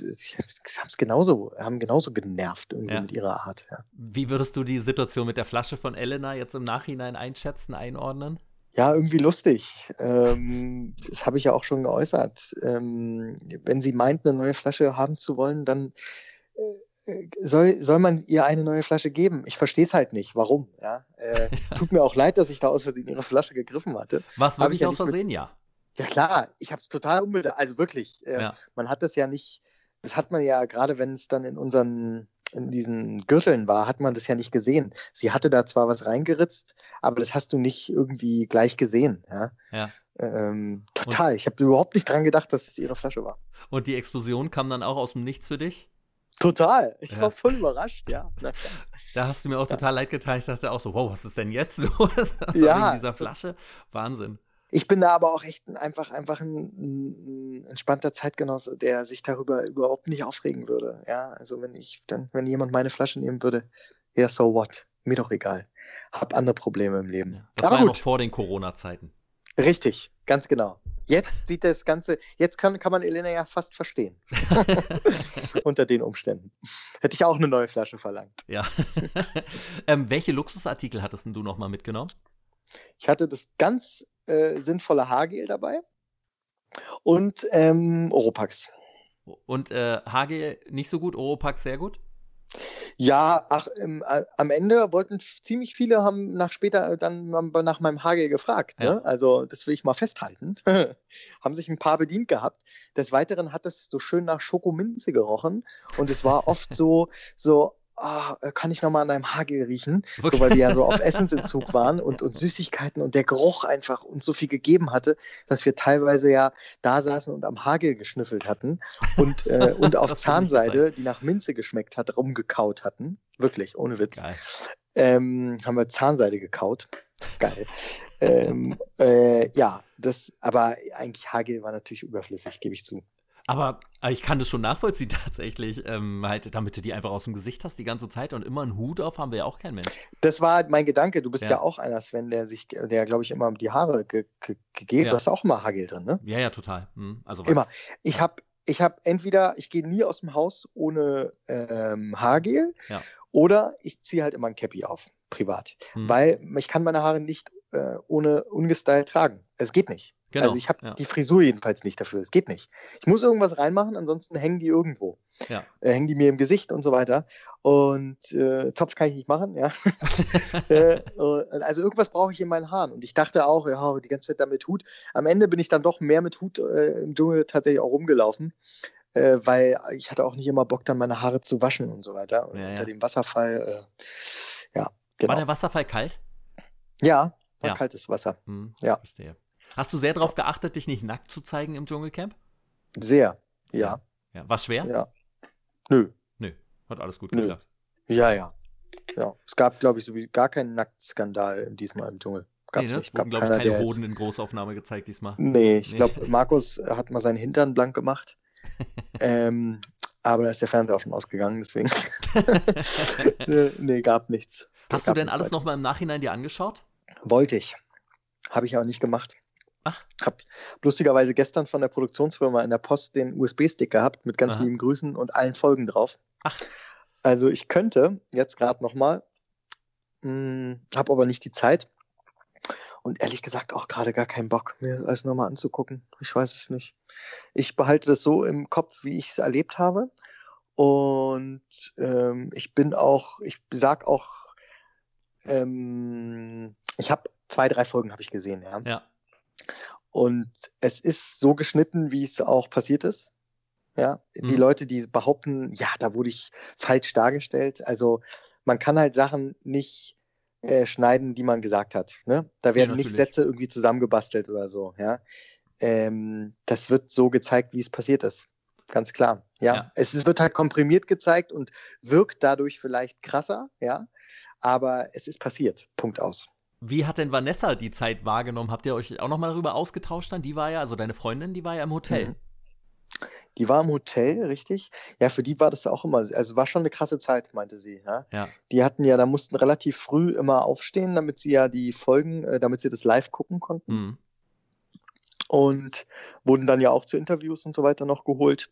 die haben es genauso, haben genauso genervt irgendwie Ja. mit ihrer Art. Ja. Wie würdest du die Situation mit der Flasche von Elena jetzt im Nachhinein einschätzen, einordnen? Ja, irgendwie lustig. Ähm, das habe ich ja auch schon geäußert. Ähm, wenn sie meint, eine neue Flasche haben zu wollen, dann äh, äh, soll, soll man ihr eine neue Flasche geben. Ich verstehe es halt nicht. Warum? Ja? Äh, tut mir auch leid, dass ich da aus Versehen ihre Flasche gegriffen hatte. Was Hab wirklich ich aus Versehen, ja. Ja klar, ich habe es total unbedacht. Also wirklich, äh, Ja. man hat das ja nicht, das hat man ja gerade, wenn es dann in unseren, in diesen Gürteln war, hat man das ja nicht gesehen. Sie hatte da zwar was reingeritzt, aber das hast du nicht irgendwie gleich gesehen. Ja? Ja. Ähm, total. ich habe überhaupt nicht dran gedacht, dass es ihre Flasche war. Und die Explosion kam dann auch aus dem Nichts für dich? Total. Ich Ja. war voll überrascht, ja. Da hast du mir auch total leid getan. Ich dachte auch so, wow, was ist denn jetzt los? Also Ja. Wegen dieser Flasche? Wahnsinn. Ich bin da aber auch echt ein, einfach, einfach ein, ein entspannter Zeitgenosse, der sich darüber überhaupt nicht aufregen würde. Ja, also wenn ich dann, wenn jemand meine Flasche nehmen würde, ja, so what? Mir doch egal. Hab andere Probleme im Leben. Ja. Das aber war ja noch gut, vor den Corona-Zeiten. richtig, ganz genau. Jetzt sieht das Ganze, jetzt kann, kann man Elena ja fast verstehen. Unter den Umständen. Hätte ich auch eine neue Flasche verlangt. ja. ähm, welche Luxusartikel hattest denn du nochmal mitgenommen? Ich hatte das ganz äh, sinnvolle Haargel dabei und ähm, Oropax. Und äh, Hage nicht so gut, Oropax sehr gut? Ja, ach, ähm, äh, am Ende wollten ziemlich viele haben nach später dann mal nach meinem Hagel gefragt. Ne? Ja. Also das will ich mal festhalten. haben sich ein paar bedient gehabt. Des Weiteren hat es so schön nach Schokominze gerochen und es war oft so so. Ah, äh, kann ich noch mal an einem Hagel riechen? So, weil wir ja so auf Essensentzug waren und, und Süßigkeiten und der Geruch einfach uns so viel gegeben hatte, dass wir teilweise ja da saßen und am Hagel geschnüffelt hatten und, äh, und auf Zahnseide, die nach Minze geschmeckt hat, rumgekaut hatten. Wirklich, ohne Witz. Ähm, haben wir Zahnseide gekaut. Geil. ähm, äh, ja, das, aber eigentlich Hagel war natürlich überflüssig, gebe ich zu. Aber äh, ich kann das schon nachvollziehen tatsächlich, ähm, halt, damit du die einfach aus dem Gesicht hast die ganze Zeit und immer einen Hut auf haben wir ja auch kein Mensch. Das war mein Gedanke. Du bist ja, Ja. auch einer, Sven, der sich, der, glaube ich, immer die Haare ge ge gegeben. Ja. Du hast auch immer Hagel drin, ne? Ja, ja, total. Hm, also Immer. Ich habe ich hab entweder, ich gehe nie aus dem Haus ohne ähm, Haargel Ja. oder ich ziehe halt immer ein Cappy auf, privat. Hm, Weil ich kann meine Haare nicht äh, ohne ungestylt tragen. Es geht nicht. genau, also ich habe ja. die Frisur jedenfalls nicht dafür. Es geht nicht. Ich muss irgendwas reinmachen, ansonsten hängen die irgendwo. Ja. Äh, hängen die mir im Gesicht und so weiter. Und äh, Topf kann ich nicht machen, ja. äh, also irgendwas brauche ich in meinen Haaren. Und ich dachte auch, ja, die ganze Zeit da mit Hut. Am Ende bin ich dann doch mehr mit Hut äh, im Dschungel tatsächlich auch rumgelaufen. Äh, weil ich hatte auch nicht immer Bock, dann meine Haare zu waschen und so weiter. Und Ja, ja. unter dem Wasserfall, äh, ja, genau. War der Wasserfall kalt? ja, war Ja. kaltes Wasser. Hm, Ja. Verstehe. Hast du sehr darauf geachtet, dich nicht nackt zu zeigen im Dschungelcamp? Sehr. Ja, Ja. War schwer? ja. Nö. Nö. Hat alles gut Nö. geklappt. Ja, ja. Ja, es gab, glaube ich, so wie gar keinen Nacktskandal diesmal im Dschungel. Gab's nee, ne? nicht. Wurden, Gab glaube ich, keiner, keine Hoden in Großaufnahme gezeigt diesmal. Nee, ich Nee. glaube, Markus hat mal seinen Hintern blank gemacht. ähm, aber da ist der Fernseher auch schon ausgegangen, deswegen. nee, gab nichts. Hast du Gab denn nichts alles nochmal im Nachhinein dir angeschaut? Wollte ich. Habe ich aber nicht gemacht. Ach. Hab lustigerweise gestern von der Produktionsfirma in der Post den USB-Stick gehabt mit ganz Aha. lieben Grüßen und allen Folgen drauf. Ach. Also ich könnte jetzt gerade nochmal, hm, habe aber nicht die Zeit und ehrlich gesagt auch gerade gar keinen Bock, mir alles nochmal anzugucken. Ich weiß es nicht. Ich behalte das so im Kopf, wie ich es erlebt habe. Und ähm, ich bin auch, ich sag auch, ähm, ich habe zwei, drei Folgen habe ich gesehen, ja. Ja. Und es ist so geschnitten, wie es auch passiert ist. Ja, mhm. die Leute, die behaupten, ja, da wurde ich falsch dargestellt. Also man kann halt Sachen nicht äh, schneiden, die man gesagt hat. Ne? Da werden ja, nicht Sätze irgendwie zusammengebastelt oder so. Ja, ähm, das wird so gezeigt, wie es passiert ist. Ganz klar. Ja, ja. Es, wird halt komprimiert gezeigt und wirkt dadurch vielleicht krasser. Ja, aber es ist passiert. Punkt aus. Wie hat denn Vanessa die Zeit wahrgenommen? Habt ihr euch auch nochmal darüber ausgetauscht dann? Die war ja, also deine Freundin, die war ja im Hotel. Mhm. Die war im Hotel, richtig. Ja, für die war das auch immer, also war schon eine krasse Zeit, meinte sie. Ja? ja. Die hatten ja, da mussten relativ früh immer aufstehen, damit sie ja die Folgen, äh, damit sie das live gucken konnten. Mhm. Und wurden dann ja auch zu Interviews und so weiter noch geholt.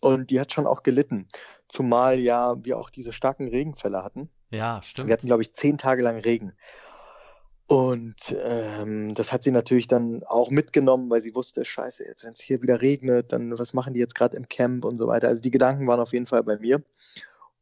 Und die hat schon auch gelitten. Zumal ja wir auch diese starken Regenfälle hatten. Ja, stimmt. Wir hatten, glaube ich, zehn Tage lang Regen. Und ähm, das hat sie natürlich dann auch mitgenommen, weil sie wusste, scheiße, jetzt wenn es hier wieder regnet, dann was machen die jetzt gerade im Camp und so weiter. Also die Gedanken waren auf jeden Fall bei mir.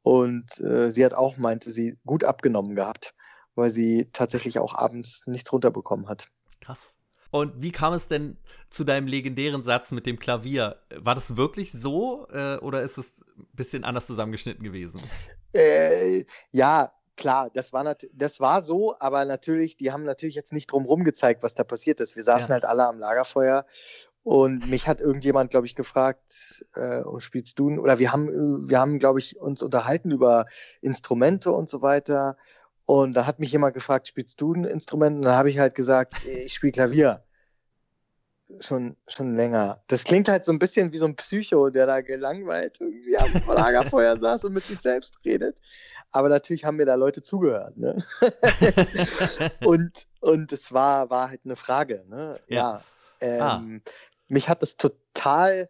Und äh, sie hat auch, meinte sie, gut abgenommen gehabt, weil sie tatsächlich auch abends nichts runterbekommen hat. Krass. Und wie kam es denn zu deinem legendären Satz mit dem Klavier? War das wirklich so äh, oder ist es ein bisschen anders zusammengeschnitten gewesen? Äh, ja, klar, das war, das war so, aber natürlich, die haben natürlich jetzt nicht drumherum gezeigt, was da passiert ist. Wir saßen ja. halt alle am Lagerfeuer und mich hat irgendjemand, glaube ich, gefragt, äh, oh, spielst du? Oder wir haben, wir haben, glaube ich, uns unterhalten über Instrumente und so weiter. Und da hat mich jemand gefragt, spielst du ein Instrument? Und dann habe ich halt gesagt, ich spiele Klavier. Schon, schon länger. Das klingt halt so ein bisschen wie so ein Psycho, der da gelangweilt irgendwie am Lagerfeuer saß und mit sich selbst redet aber natürlich haben mir da Leute zugehört. Ne? und und es war, war halt eine Frage. Ne? Ja. ja ah. ähm, ah. Mich hat es total,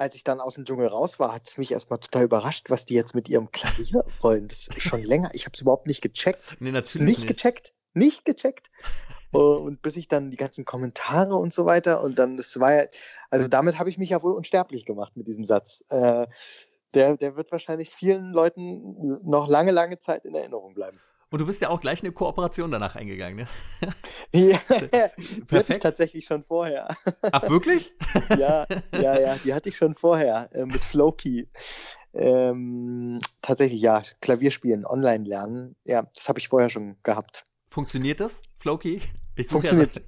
als ich dann aus dem Dschungel raus war, hat es mich erstmal total überrascht, was die jetzt mit ihrem Klavier wollen. Das ist schon länger. Ich habe es überhaupt nicht gecheckt. Nee, natürlich nicht, nicht gecheckt. Nicht gecheckt. und bis ich dann die ganzen Kommentare und so weiter und dann, das war ja, also damit habe ich mich ja wohl unsterblich gemacht mit diesem Satz. Äh, der, der wird wahrscheinlich vielen Leuten noch lange, lange Zeit in Erinnerung bleiben. Und du bist ja auch gleich eine Kooperation danach eingegangen, ne? ja, die hatte ich tatsächlich schon vorher. Ach, wirklich? ja, ja, ja, die hatte ich schon vorher äh, mit Flowkey. Ähm, tatsächlich, ja, Klavierspielen, online lernen. Ja, das habe ich vorher schon gehabt. Funktioniert das, Flowkey? Funktioniert. Ja,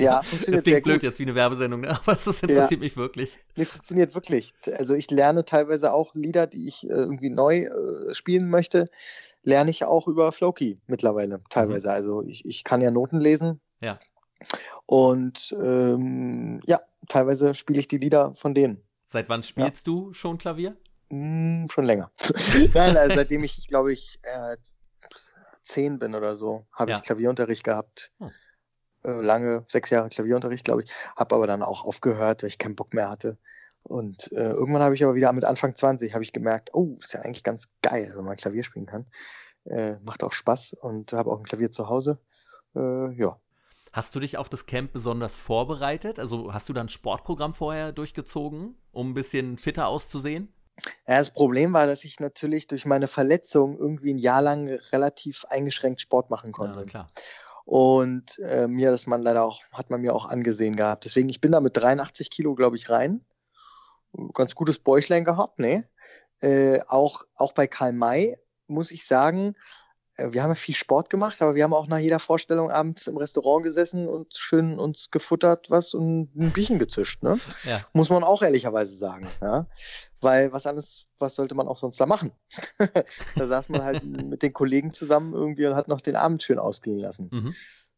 ja, funktioniert das klingt blöd jetzt wie eine Werbesendung, ne? aber das interessiert ja. mich wirklich. Nee, funktioniert wirklich. Also ich lerne teilweise auch Lieder, die ich äh, irgendwie neu äh, spielen möchte, lerne ich auch über Flowkey mittlerweile teilweise. Mhm. Also ich, ich kann ja Noten lesen. Ja. Und ähm, ja, teilweise spiele ich die Lieder von denen. Seit wann spielst ja. du schon Klavier? Hm, schon länger. Nein, also seitdem ich, glaube ich, äh, zehn bin oder so, habe ja. ich Klavierunterricht gehabt. Hm. Äh, lange, sechs Jahre Klavierunterricht, glaube ich, habe aber dann auch aufgehört, weil ich keinen Bock mehr hatte. Und äh, irgendwann habe ich aber wieder mit Anfang 20 habe ich gemerkt, oh, ist ja eigentlich ganz geil, wenn man Klavier spielen kann. Äh, macht auch Spaß und habe auch ein Klavier zu Hause. Äh, ja. Hast du dich auf das Camp besonders vorbereitet? Also hast du dann ein Sportprogramm vorher durchgezogen, um ein bisschen fitter auszusehen? Ja, das Problem war, dass ich natürlich durch meine Verletzung irgendwie ein Jahr lang relativ eingeschränkt Sport machen konnte. Ja, klar. Und äh, mir das man leider auch, hat man mir auch angesehen gehabt. Deswegen, ich bin da mit 83 Kilo, glaube ich, rein. Ganz gutes Bäuchlein gehabt, ne? Äh, auch, auch bei Karl May muss ich sagen, äh, wir haben ja viel Sport gemacht, aber wir haben auch nach jeder Vorstellung abends im Restaurant gesessen und schön uns gefuttert was und ein Bierchen gezischt, ne? Ja. Muss man auch ehrlicherweise sagen, ja. Weil was alles, was sollte man auch sonst da machen? da saß man halt mit den Kollegen zusammen irgendwie und hat noch den Abend schön ausgehen lassen. Mhm.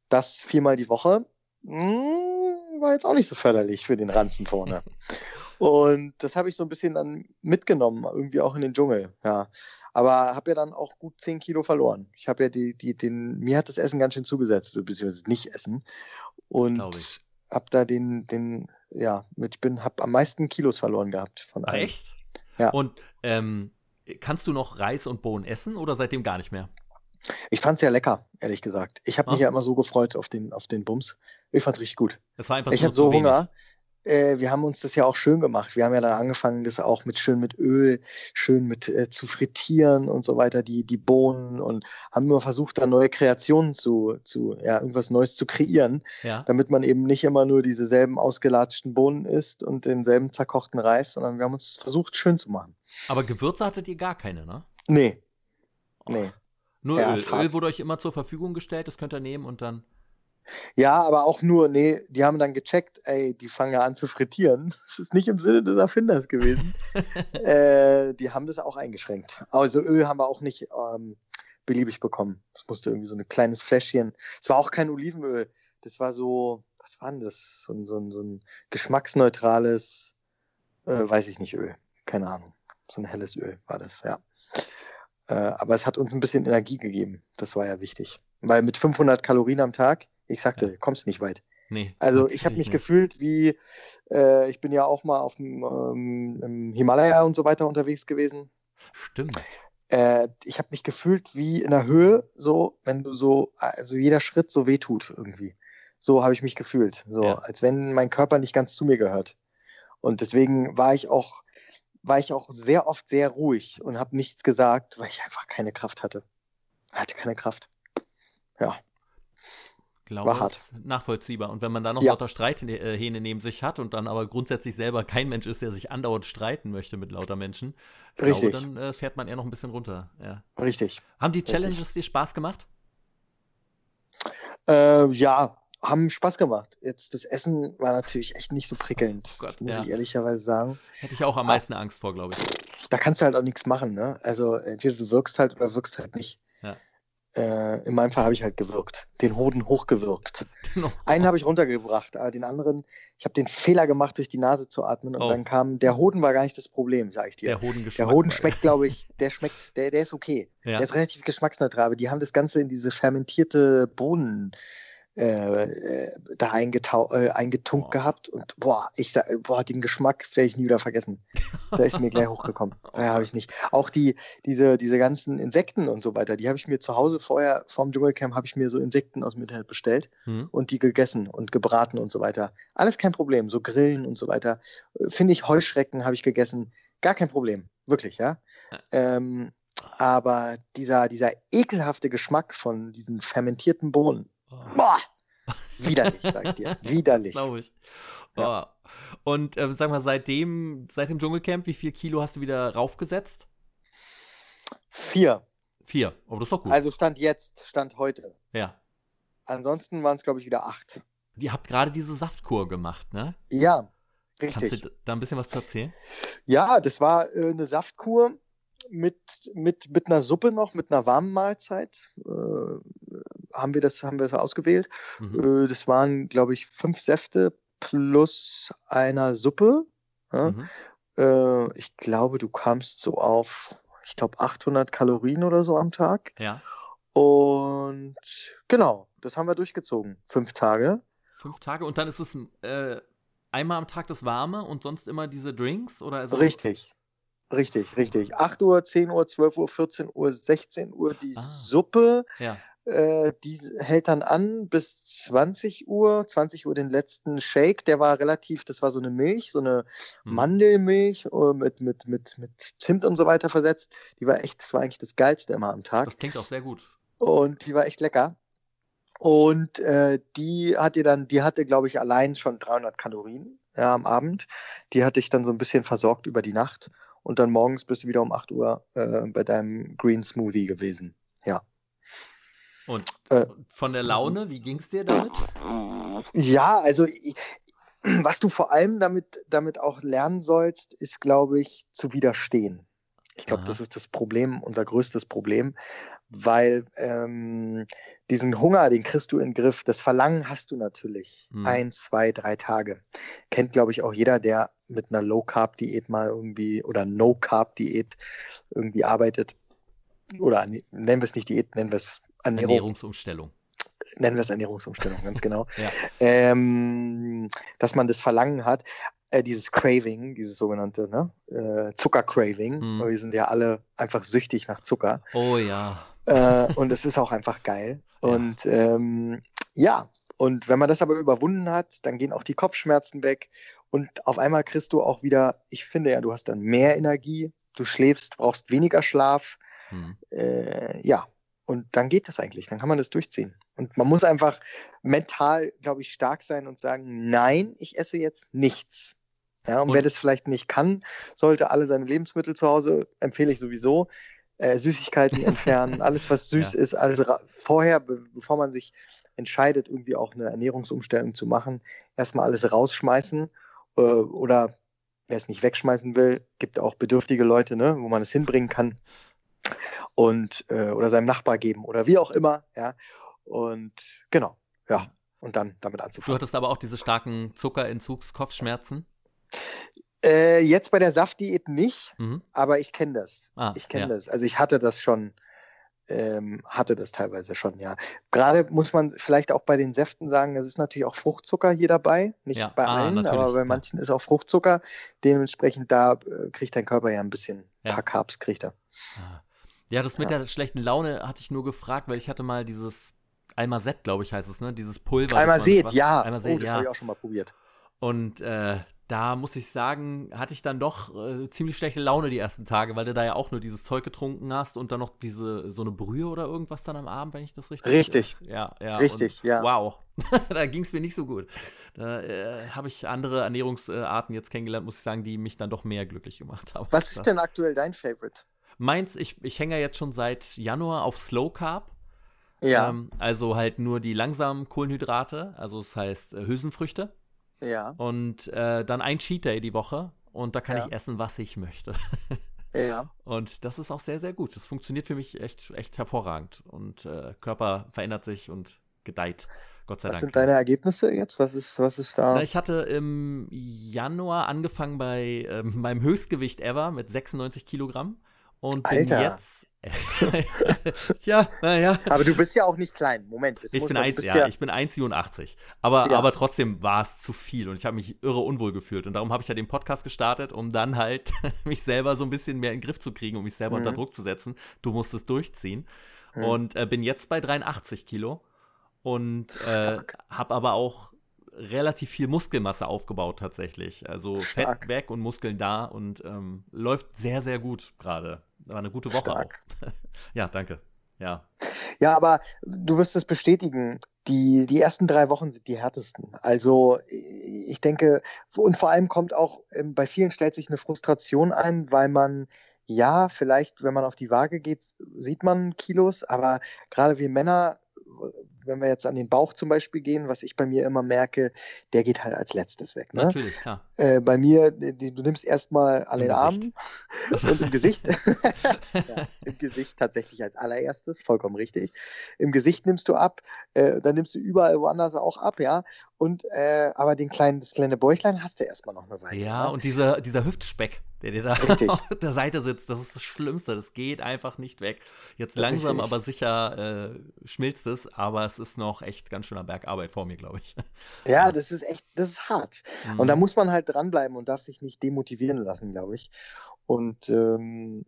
Das viermal die Woche mh, hm, war jetzt auch nicht so förderlich für den Ranzen vorne. Und das habe ich so ein bisschen dann mitgenommen, irgendwie auch in den Dschungel, ja. Aber habe ja dann auch gut 10 Kilo verloren. Ich habe ja die, die, den, mir hat das Essen ganz schön zugesetzt, beziehungsweise nicht Essen. Und hab da den, den, ja, mit, ich bin, hab am meisten Kilos verloren gehabt von allen. Echt? Ja. Und ähm, kannst du noch Reis und Bohnen essen oder seitdem gar nicht mehr? Ich fand's ja lecker, ehrlich gesagt. Ich habe mich Ah. ja immer so gefreut auf den, auf den Bums. Ich fand's richtig gut. Es war einfach Ich hatte so zu wenig. Äh, wir haben uns das ja auch schön gemacht. Wir haben ja dann angefangen, das auch mit schön mit Öl, schön mit äh, zu frittieren und so weiter, die, die Bohnen und haben immer versucht, da neue Kreationen zu, zu, ja, irgendwas Neues zu kreieren, Ja. damit man eben nicht immer nur dieselben ausgelatschten Bohnen isst und denselben zerkochten Reis, sondern wir haben uns versucht, schön zu machen. Aber Gewürze hattet ihr gar keine, ne? Nee. Nee. Nur Ja, Öl. Öl wurde euch immer zur Verfügung gestellt, das könnt ihr nehmen und dann. Ja, aber auch nur, nee, die haben dann gecheckt, ey, die fangen ja an zu frittieren. Das ist nicht im Sinne des Erfinders gewesen. äh, die haben das auch eingeschränkt. Also Öl haben wir auch nicht ähm, beliebig bekommen. Es musste irgendwie so ein kleines Fläschchen. Es war auch kein Olivenöl. Das war so, was war denn das? So, ein- so, ein- so ein geschmacksneutrales, äh, weiß ich nicht, Öl. Keine Ahnung. So ein helles Öl war das, ja. Äh, aber es hat uns ein bisschen Energie gegeben. Das war ja wichtig. Weil mit 500 Kalorien am Tag, ich sagte, Ja. kommst nicht weit. Nee. Also ich habe mich nicht. gefühlt wie, äh, ich bin ja auch mal auf dem ähm, im Himalaya und so weiter unterwegs gewesen. Stimmt. Äh, ich habe mich gefühlt wie in der Höhe, so, wenn du so, also jeder Schritt so wehtut irgendwie. So habe ich mich gefühlt. So, Ja. als wenn mein Körper nicht ganz zu mir gehört. Und deswegen war ich auch, war ich auch sehr oft sehr ruhig und habe nichts gesagt, weil ich einfach keine Kraft hatte. Hatte keine Kraft. Glaube, War hart. ist nachvollziehbar. Und wenn man dann noch Ja. lauter Streithähne neben sich hat und dann aber grundsätzlich selber kein Mensch ist, der sich andauernd streiten möchte mit lauter Menschen, glaube, Richtig. dann äh, fährt man eher noch ein bisschen runter. Ja. Richtig. Haben die Richtig. Challenges dir Spaß gemacht? Äh, ja, haben Spaß gemacht. Jetzt das Essen war natürlich echt nicht so prickelnd, Oh Gott, muss ja. ich ehrlicherweise sagen. Hätte ich auch am Ah. meisten Angst vor, glaube ich. Da kannst du halt auch nichts machen, ne? Also entweder du wirkst halt oder wirkst halt nicht. Äh, in meinem Fall habe ich halt gewirkt, den Hoden hochgewirkt. Genau. Einen habe ich runtergebracht, aber den anderen, ich habe den Fehler gemacht, durch die Nase zu atmen und Oh. dann kam, der Hoden war gar nicht das Problem, sage ich dir. Der Hodengeschmack. Der Hoden schmeckt, glaube ich, der schmeckt, der, der ist okay. Ja. Der ist relativ geschmacksneutral, aber die haben das Ganze in diese fermentierte Bohnen äh, äh, da eingetau äh, eingetunkt Boah. gehabt und boah, ich sag, boah, den Geschmack werde ich nie wieder vergessen. Da ist mir gleich hochgekommen. Ja, habe ich nicht. Auch die, diese, diese ganzen Insekten und so weiter, die habe ich mir zu Hause vorher, vorm Dschungelcamp, habe ich mir so Insekten aus dem Internet bestellt Hm? und die gegessen und gebraten und so weiter. Alles kein Problem. So Grillen und so weiter. Äh, Finde ich, Heuschrecken habe ich gegessen. Gar kein Problem. Wirklich, ja. Ähm, aber dieser, dieser ekelhafte Geschmack von diesen fermentierten Bohnen, Oh. Boah, widerlich, sag ich dir. Widerlich. Glaube ich. Ja. Oh. Und ähm, sag mal, seitdem, seit dem Dschungelcamp, wie viel Kilo hast du wieder raufgesetzt? Vier. Vier. Aber das ist doch gut. Also Stand jetzt, Stand heute. ja. Ansonsten waren es, glaube ich, wieder acht. Ihr habt gerade diese Saftkur gemacht, ne? Ja, Kannst richtig. du da ein bisschen was zu erzählen? Ja, das war äh, eine Saftkur mit, mit, mit einer Suppe noch, mit einer warmen Mahlzeit. Äh, haben wir das, haben wir das ausgewählt. Mhm. Äh, das waren, glaube ich, fünf Säfte plus einer Suppe. Ja? Mhm. Äh, ich glaube, du kamst so auf, ich glaube, 800 Kalorien oder so am Tag. Ja. Und genau, das haben wir durchgezogen. Fünf Tage. Fünf Tage und dann ist es äh, einmal am Tag das Warme und sonst immer diese Drinks? Oder Richtig. Richtig, richtig. 8 Uhr, 10 Uhr, 12 Uhr, 14 Uhr, 16 Uhr die Ah. Suppe. Ja. Äh, die hält dann an bis 20 Uhr. 20 Uhr den letzten Shake. Der war relativ, das war so eine Milch, so eine Hm. Mandelmilch äh, mit, mit, mit, mit Zimt und so weiter versetzt. Die war echt, das war eigentlich das Geilste immer am Tag. Das klingt auch sehr gut. Und die war echt lecker. Und äh, die hatte dann, die hatte, glaube ich, allein schon 300 Kalorien ja, am Abend. Die hatte ich dann so ein bisschen versorgt über die Nacht. Und dann morgens bist du wieder um 8 Uhr äh, bei deinem Green Smoothie gewesen. Ja. Und Äh, von der Laune, wie ging es dir damit? Ja, also ich, was du vor allem damit, damit auch lernen sollst, ist, glaube ich, zu widerstehen. Ich glaube, das ist das Problem, unser größtes Problem, weil ähm, diesen Hunger, den kriegst du in den Griff. Das Verlangen hast du natürlich. Mhm. Ein, zwei, drei Tage. Kennt, glaube ich, auch jeder, der mit einer Low-Carb-Diät mal irgendwie oder No-Carb-Diät irgendwie arbeitet. Oder nennen wir es nicht Diät, nennen wir es Ernährung. Ernährungsumstellung. nennen wir es Ernährungsumstellung, ganz genau, ja. ähm, dass man das Verlangen hat, äh, dieses Craving, dieses sogenannte ne? äh, Zuckercraving. Mhm. Wir sind ja alle einfach süchtig nach Zucker. Oh ja. Äh, und es ist auch einfach geil. Ja. Und ähm, ja, und wenn man das aber überwunden hat, dann gehen auch die Kopfschmerzen weg. Und auf einmal kriegst du auch wieder, ich finde ja, du hast dann mehr Energie, du schläfst, brauchst weniger Schlaf. Mhm. Äh, ja, und dann geht das eigentlich, dann kann man das durchziehen. Und man muss einfach mental, glaube ich, stark sein und sagen, nein, ich esse jetzt nichts. Ja, und, und, wer das vielleicht nicht kann, sollte alle seine Lebensmittel zu Hause, empfehle ich sowieso, äh, Süßigkeiten entfernen, alles was süß ja. ist, alles vorher, be bevor man sich entscheidet, irgendwie auch eine Ernährungsumstellung zu machen, erstmal alles rausschmeißen äh, oder wer es nicht wegschmeißen will, gibt auch bedürftige Leute, ne, wo man es hinbringen kann und äh, oder seinem Nachbar geben oder wie auch immer, ja. Und genau, ja, und dann damit anzufangen. Du hattest aber auch diese starken Zuckerentzugskopfschmerzen? Äh, jetzt bei der Saftdiät nicht, mhm. aber ich kenne das. Ah, ich kenne ja. das. Also ich hatte das schon, ähm, hatte das teilweise schon, ja. Gerade muss man vielleicht auch bei den Säften sagen, es ist natürlich auch Fruchtzucker hier dabei. Nicht ja. bei ah, allen, aber bei manchen ist auch Fruchtzucker. Dementsprechend da äh, kriegt dein Körper ja ein bisschen ja. paar Carbs, kriegt er. Ah. Ja, das mit der schlechten Laune hatte ich nur gefragt, weil ich hatte mal dieses Almazet, glaube ich, heißt es, ne? Dieses Pulver. Almazet, ja. Almazet, oh, das ja. habe ich auch schon mal probiert. Und äh, da muss ich sagen, hatte ich dann doch äh, ziemlich schlechte Laune die ersten Tage, weil du da ja auch nur dieses Zeug getrunken hast und dann noch diese so eine Brühe oder irgendwas dann am Abend, wenn ich das richtig. Richtig. Äh, ja, ja. Richtig, und, ja. Wow. da ging es mir nicht so gut. Da äh, habe ich andere Ernährungsarten jetzt kennengelernt, muss ich sagen, die mich dann doch mehr glücklich gemacht haben. Was ist denn aktuell dein Favorite? Meins, ich, ich hänge ja jetzt schon seit Januar auf Slow Carb. Ja. Ähm, also halt nur die langsamen Kohlenhydrate, also das heißt äh, Hülsenfrüchte. Ja. Und äh, dann ein Cheat Day die Woche und da kann ja. ich essen, was ich möchte. ja. Und das ist auch sehr, sehr gut. Das funktioniert für mich echt, echt hervorragend. Und äh, Körper verändert sich und gedeiht. Gott sei was Dank. Was sind deine Ergebnisse jetzt? Was ist, was ist da? Na, ich hatte im Januar angefangen bei äh, meinem Höchstgewicht ever mit 96 Kilogramm und bin Alter. jetzt ja, naja. Aber du bist ja auch nicht klein. Moment. Ich bin, ein, ja, ja, ich bin 1,87. Aber, ja. aber trotzdem war es zu viel und ich habe mich irre unwohl gefühlt. Und darum habe ich ja den Podcast gestartet, um dann halt mich selber so ein bisschen mehr in den Griff zu kriegen, um mich selber mhm. unter Druck zu setzen. Du musst es durchziehen. Mhm. Und äh, bin jetzt bei 83 Kilo und äh, habe aber auch relativ viel Muskelmasse aufgebaut tatsächlich. Also Stark. Fett weg und Muskeln da und ähm, läuft sehr, sehr gut gerade. War eine gute Woche Stark. auch. ja, danke. Ja. Ja, aber du wirst es bestätigen. Die, die ersten drei Wochen sind die härtesten. Also ich denke, und vor allem kommt auch, ähm, bei vielen stellt sich eine Frustration ein, weil man ja, vielleicht, wenn man auf die Waage geht, sieht man Kilos, aber gerade wir Männer wenn wir jetzt an den Bauch zum Beispiel gehen, was ich bei mir immer merke, der geht halt als letztes weg. Ne? Natürlich, klar. Äh, bei mir, die, du nimmst erstmal an Im den Armen und im Gesicht. ja, Im Gesicht tatsächlich als allererstes, vollkommen richtig. Im Gesicht nimmst du ab, äh, dann nimmst du überall woanders auch ab, ja. Und äh, aber den kleinen, das kleine Bäuchlein hast du erstmal noch eine Weile. Ja, ne? und dieser, dieser Hüftspeck, der dir da Richtig. auf der Seite sitzt, das ist das Schlimmste. Das geht einfach nicht weg. Jetzt langsam, Richtig. aber sicher äh, schmilzt es, aber es ist noch echt ganz schöner Bergarbeit vor mir, glaube ich. Ja, das ist echt, das ist hart. Mhm. Und da muss man halt dranbleiben und darf sich nicht demotivieren lassen, glaube ich. Und ähm,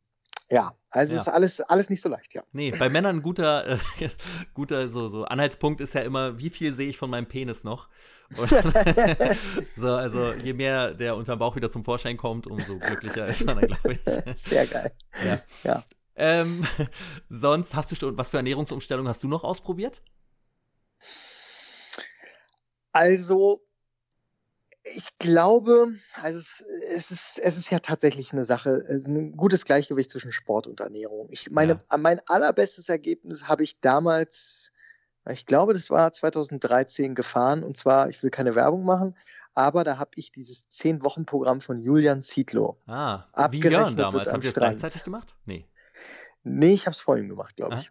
ja, also ja. ist alles, alles nicht so leicht, ja. Nee, bei Männern ein guter, äh, guter so, so Anhaltspunkt ist ja immer, wie viel sehe ich von meinem Penis noch? so, also je mehr der unterm Bauch wieder zum Vorschein kommt, umso glücklicher ist man dann, glaube ich. Sehr geil. Ja. ja. Ähm, sonst hast du schon, was für Ernährungsumstellung hast du noch ausprobiert? Also, ich glaube, also es, es, ist, es ist ja tatsächlich eine Sache, ein gutes Gleichgewicht zwischen Sport und Ernährung. Ich meine, ja. mein allerbestes Ergebnis habe ich damals, ich glaube, das war 2013 gefahren und zwar, ich will keine Werbung machen, aber da habe ich dieses 10-Wochen-Programm von Julian Zietlow. Ah, wie Jörn damals. Habt ihr das gleichzeitig gemacht? Nee. Nee, ich habe es vor ihm gemacht, glaube ich.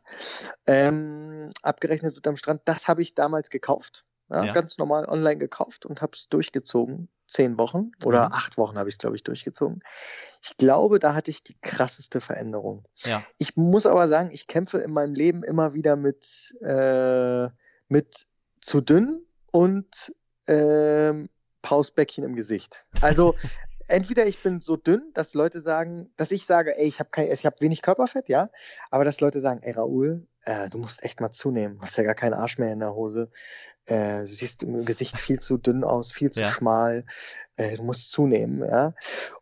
Ähm, abgerechnet wird am Strand. Das habe ich damals gekauft. Ja, ja. Ganz normal online gekauft und habe es durchgezogen. Zehn Wochen oder mhm. acht Wochen habe ich es, glaube ich, durchgezogen. Ich glaube, da hatte ich die krasseste Veränderung. Ja. Ich muss aber sagen, ich kämpfe in meinem Leben immer wieder mit, äh, mit zu dünn und ähm, Pausbäckchen im Gesicht. Also entweder ich bin so dünn, dass Leute sagen, dass ich sage, ey, ich habe kein, ich habe wenig Körperfett, ja, aber dass Leute sagen, ey Raoul, äh, du musst echt mal zunehmen, du hast ja gar keinen Arsch mehr in der Hose, äh, siehst im Gesicht viel zu dünn aus, viel zu ja. schmal, äh, du musst zunehmen, ja.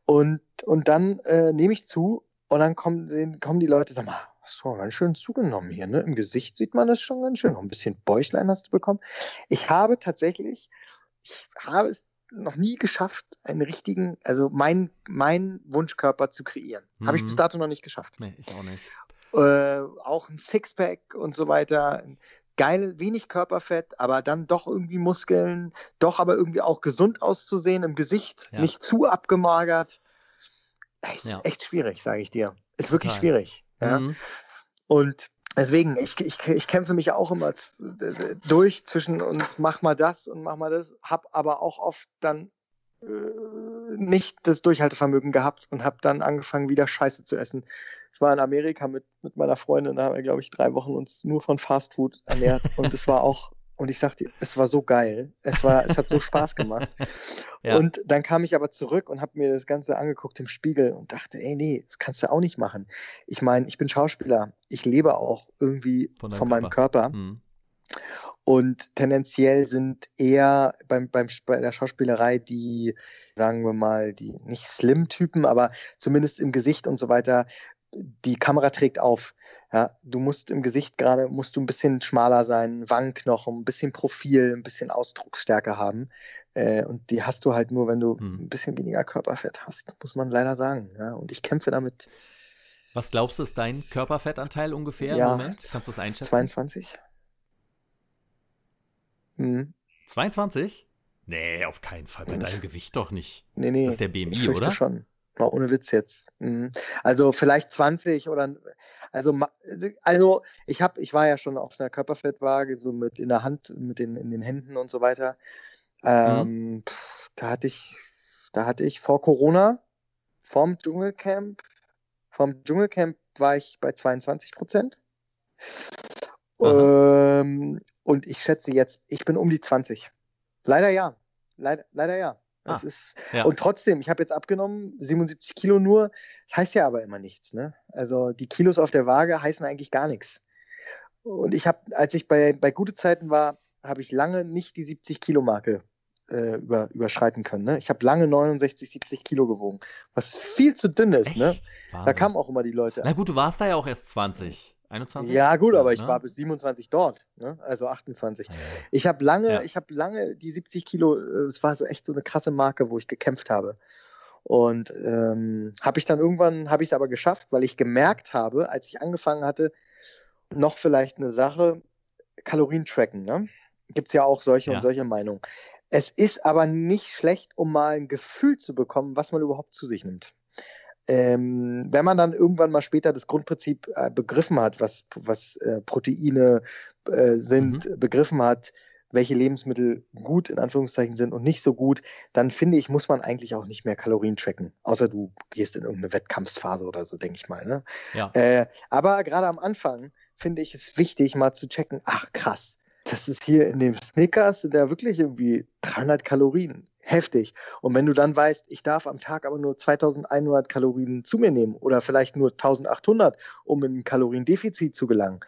Und, und dann äh, nehme ich zu und dann kommen, kommen die Leute, sag mal, hast du ganz schön zugenommen hier, ne? Im Gesicht sieht man das schon ganz schön. Noch ein bisschen Bäuchlein hast du bekommen. Ich habe tatsächlich, ich habe es noch nie geschafft, einen richtigen, also mein, mein Wunschkörper zu kreieren. Mhm. Habe ich bis mhm. dato noch nicht geschafft. Nee, ich auch nicht. Äh, auch ein Sixpack und so weiter. Geile, wenig Körperfett, aber dann doch irgendwie Muskeln, doch aber irgendwie auch gesund auszusehen im Gesicht, ja. nicht zu abgemagert. Ist ja. echt schwierig, sage ich dir. Ist Total. wirklich schwierig. Ja? Mhm. Und deswegen, ich, ich, ich kämpfe mich auch immer durch zwischen und mach mal das und mach mal das, hab aber auch oft dann nicht das Durchhaltevermögen gehabt und habe dann angefangen, wieder Scheiße zu essen. Ich war in Amerika mit, mit meiner Freundin, da haben wir, glaube ich, drei Wochen uns nur von Fastfood ernährt und es war auch und ich sagte, es war so geil. Es war, es hat so Spaß gemacht. ja. Und dann kam ich aber zurück und habe mir das Ganze angeguckt im Spiegel und dachte, ey, nee, das kannst du auch nicht machen. Ich meine, ich bin Schauspieler. Ich lebe auch irgendwie von, von meinem Körper. Körper. Mhm. Und tendenziell sind eher beim, beim, bei der Schauspielerei die, sagen wir mal, die nicht Slim-Typen, aber zumindest im Gesicht und so weiter, die Kamera trägt auf. Ja, du musst im Gesicht gerade musst du ein bisschen schmaler sein, Wangenknochen, ein bisschen Profil, ein bisschen Ausdrucksstärke haben. Äh, und die hast du halt nur, wenn du hm. ein bisschen weniger Körperfett hast, muss man leider sagen. Ja, und ich kämpfe damit. Was glaubst du, ist dein Körperfettanteil ungefähr ja, im Moment? Kannst du das einschätzen? 22. Hm. 22? Nee, auf keinen Fall. Bei deinem Gewicht doch nicht. Nee, nee. Das ist der BMI, ich oder? schon. Mal ohne Witz jetzt. Mhm. Also vielleicht 20 oder also also ich habe ich war ja schon auf einer Körperfettwaage so mit in der Hand mit den in den Händen und so weiter. Mhm. Ähm, mhm. pff, da hatte ich da hatte ich vor Corona vorm Dschungelcamp vom Dschungelcamp war ich bei 22 Prozent. Ähm, und ich schätze jetzt, ich bin um die 20. Leider ja. Leider, leider ja. Ah, ist, ja. Und trotzdem, ich habe jetzt abgenommen, 77 Kilo nur. Das heißt ja aber immer nichts. Ne? Also die Kilos auf der Waage heißen eigentlich gar nichts. Und ich habe, als ich bei, bei gute Zeiten war, habe ich lange nicht die 70 Kilo Marke äh, über, überschreiten können. Ne? Ich habe lange 69, 70 Kilo gewogen, was viel zu dünn ist. Ne? Da kamen auch immer die Leute. Na gut, du warst da ja auch erst 20. 21? Ja, gut, aber ich ne? war bis 27 dort, ne? also 28. Ja. Ich habe lange, ja. ich habe lange die 70 Kilo, äh, es war so echt so eine krasse Marke, wo ich gekämpft habe. Und ähm, habe ich dann irgendwann, habe ich es aber geschafft, weil ich gemerkt habe, als ich angefangen hatte, noch vielleicht eine Sache, Kalorien tracken, ne? Gibt es ja auch solche ja. und solche Meinungen. Es ist aber nicht schlecht, um mal ein Gefühl zu bekommen, was man überhaupt zu sich nimmt. Ähm, wenn man dann irgendwann mal später das Grundprinzip äh, begriffen hat, was, was äh, Proteine äh, sind, mhm. begriffen hat, welche Lebensmittel gut in Anführungszeichen sind und nicht so gut, dann finde ich, muss man eigentlich auch nicht mehr Kalorien tracken. Außer du gehst in irgendeine Wettkampfphase oder so, denke ich mal. Ne? Ja. Äh, aber gerade am Anfang finde ich es wichtig, mal zu checken, ach krass, das ist hier in dem Snickers, sind ja wirklich irgendwie 300 Kalorien heftig. Und wenn du dann weißt, ich darf am Tag aber nur 2100 Kalorien zu mir nehmen oder vielleicht nur 1800, um in ein Kaloriendefizit zu gelangen,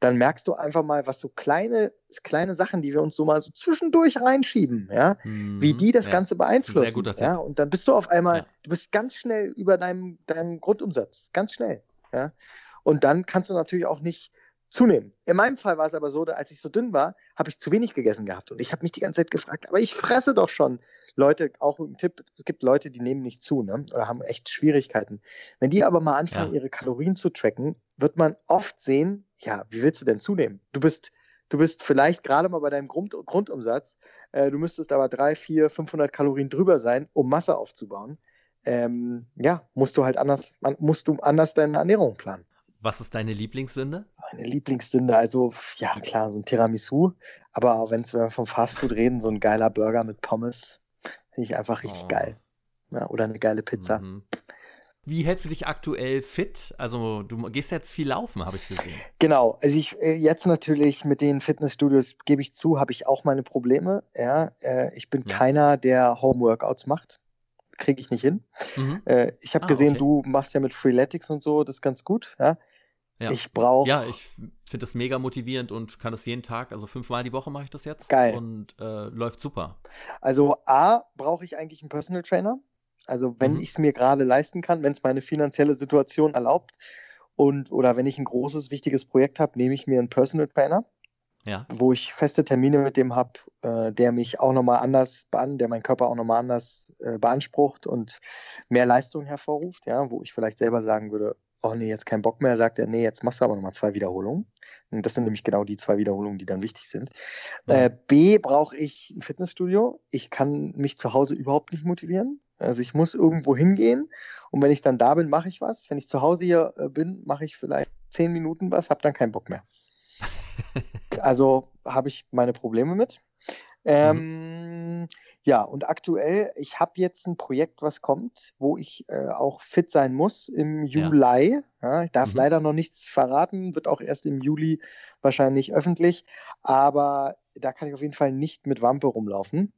dann merkst du einfach mal, was so kleine, kleine Sachen, die wir uns so mal so zwischendurch reinschieben, ja, mhm. wie die das ja, Ganze beeinflussen. Ja, und dann bist du auf einmal, ja. du bist ganz schnell über deinem, deinem Grundumsatz, ganz schnell. Ja. Und dann kannst du natürlich auch nicht zunehmen. In meinem Fall war es aber so, als ich so dünn war, habe ich zu wenig gegessen gehabt. Und ich habe mich die ganze Zeit gefragt, aber ich fresse doch schon. Leute, auch ein Tipp, es gibt Leute, die nehmen nicht zu ne? oder haben echt Schwierigkeiten. Wenn die aber mal anfangen, ja. ihre Kalorien zu tracken, wird man oft sehen, ja, wie willst du denn zunehmen? Du bist, du bist vielleicht gerade mal bei deinem Grund, Grundumsatz, äh, du müsstest aber drei, vier, 500 Kalorien drüber sein, um Masse aufzubauen. Ähm, ja, musst du halt anders, musst du anders deine Ernährung planen. Was ist deine Lieblingssünde? Meine Lieblingssünde, also ja klar, so ein Tiramisu. Aber wenn wir vom Fastfood reden, so ein geiler Burger mit Pommes, finde ich einfach richtig oh. geil. Ja, oder eine geile Pizza. Mhm. Wie hältst du dich aktuell fit? Also du gehst jetzt viel laufen, habe ich gesehen. Genau, also ich äh, jetzt natürlich mit den Fitnessstudios gebe ich zu, habe ich auch meine Probleme. Ja, äh, ich bin ja. keiner, der Homeworkouts macht. Kriege ich nicht hin. Mhm. Äh, ich habe ah, gesehen, okay. du machst ja mit Freeletics und so, das ganz gut. Ja. Ja. Ich brauche. Ja, ich finde das mega motivierend und kann das jeden Tag, also fünfmal die Woche mache ich das jetzt. Geil. Und äh, läuft super. Also A, brauche ich eigentlich einen Personal Trainer. Also wenn mhm. ich es mir gerade leisten kann, wenn es meine finanzielle Situation erlaubt und oder wenn ich ein großes, wichtiges Projekt habe, nehme ich mir einen Personal Trainer, ja. wo ich feste Termine mit dem habe, äh, der mich auch nochmal anders bean, der meinen Körper auch nochmal anders äh, beansprucht und mehr Leistung hervorruft, ja, wo ich vielleicht selber sagen würde, oh nee, jetzt kein Bock mehr, sagt er, nee, jetzt machst du aber nochmal zwei Wiederholungen. Und das sind nämlich genau die zwei Wiederholungen, die dann wichtig sind. Ja. Äh, B brauche ich ein Fitnessstudio. Ich kann mich zu Hause überhaupt nicht motivieren. Also ich muss irgendwo hingehen und wenn ich dann da bin, mache ich was. Wenn ich zu Hause hier äh, bin, mache ich vielleicht zehn Minuten was, habe dann keinen Bock mehr. also habe ich meine Probleme mit. Ähm, mhm. Ja, und aktuell, ich habe jetzt ein Projekt, was kommt, wo ich äh, auch fit sein muss im Juli. Ja. Ja, ich darf mhm. leider noch nichts verraten, wird auch erst im Juli wahrscheinlich öffentlich, aber da kann ich auf jeden Fall nicht mit Wampe rumlaufen.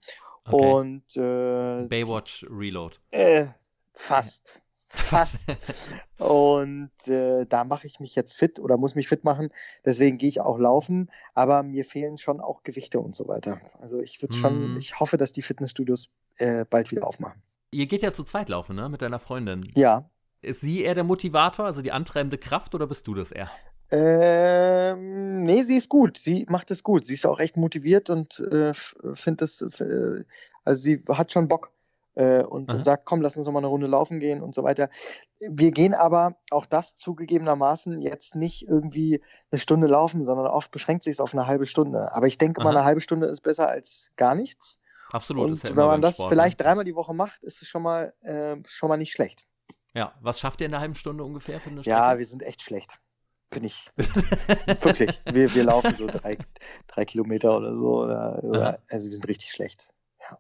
Okay. Und äh, Baywatch Reload. Äh, fast. Fast. und äh, da mache ich mich jetzt fit oder muss mich fit machen. Deswegen gehe ich auch laufen. Aber mir fehlen schon auch Gewichte und so weiter. Also ich würde schon, mm. ich hoffe, dass die Fitnessstudios äh, bald wieder aufmachen. Ihr geht ja zu zweit laufen, ne? Mit deiner Freundin. Ja. Ist sie eher der Motivator, also die antreibende Kraft, oder bist du das eher? Ähm, nee, sie ist gut. Sie macht es gut. Sie ist auch echt motiviert und äh, findet es, äh, also sie hat schon Bock und, und, sagt, komm, lass uns noch mal eine Runde laufen gehen und so weiter. Wir gehen aber auch das zugegebenermaßen jetzt nicht irgendwie eine Stunde laufen, sondern oft beschränkt sich es auf eine halbe Stunde. Aber ich denke Aha. mal, eine halbe Stunde ist besser als gar nichts. Absolut. Und ja wenn man das Sport, ne? vielleicht dreimal die Woche macht, ist es schon mal, äh, schon mal nicht schlecht. Ja, was schafft ihr in einer halben Stunde ungefähr für eine Strecke? Ja, wir sind echt schlecht bin ich. Wirklich. Wir, wir laufen so drei, drei Kilometer oder so. Oder, oder, also wir sind richtig schlecht. Ja.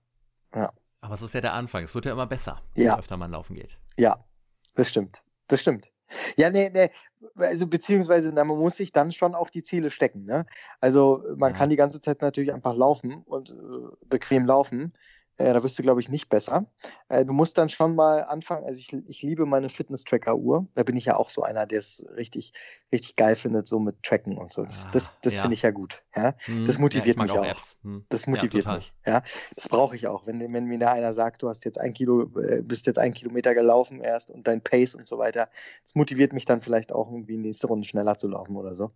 ja. Aber es ist ja der Anfang. Es wird ja immer besser, ja. je öfter man laufen geht. Ja, das stimmt. Das stimmt. Ja, nee, nee, also beziehungsweise na, man muss sich dann schon auch die Ziele stecken. Ne? Also man ja. kann die ganze Zeit natürlich einfach laufen und äh, bequem laufen. Äh, da wirst du, glaube ich, nicht besser. Äh, du musst dann schon mal anfangen. Also ich, ich liebe meine Fitness-Tracker-Uhr. Da bin ich ja auch so einer, der es richtig, richtig geil findet, so mit Tracken und so. Das, ah, das, das ja. finde ich ja gut. Ja? Hm, das motiviert ja, mich auch. Hm. Das motiviert ja, mich. Ja? Das brauche ich auch. Wenn, wenn mir da einer sagt, du hast jetzt ein Kilo, äh, bist jetzt ein Kilometer gelaufen erst und dein Pace und so weiter, das motiviert mich dann vielleicht auch irgendwie nächste Runde schneller zu laufen oder so.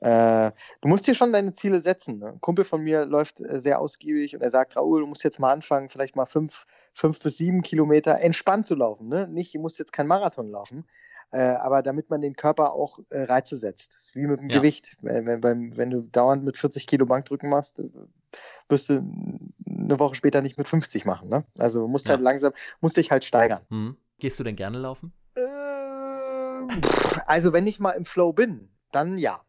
Äh, du musst dir schon deine Ziele setzen. Ne? Ein Kumpel von mir läuft äh, sehr ausgiebig und er sagt, Raoul, du musst jetzt mal anfangen, vielleicht mal fünf, fünf bis sieben Kilometer entspannt zu laufen. Ne? Nicht, du musst jetzt kein Marathon laufen, äh, aber damit man den Körper auch äh, Reize setzt. Das ist wie mit dem ja. Gewicht. Wenn, wenn, wenn, du dauernd mit 40 Kilo Bankdrücken machst, wirst du eine Woche später nicht mit 50 machen. Ne? Also musst ja. halt langsam, musst dich halt steigern. Mhm. Gehst du denn gerne laufen? Äh, also wenn ich mal im Flow bin, dann ja.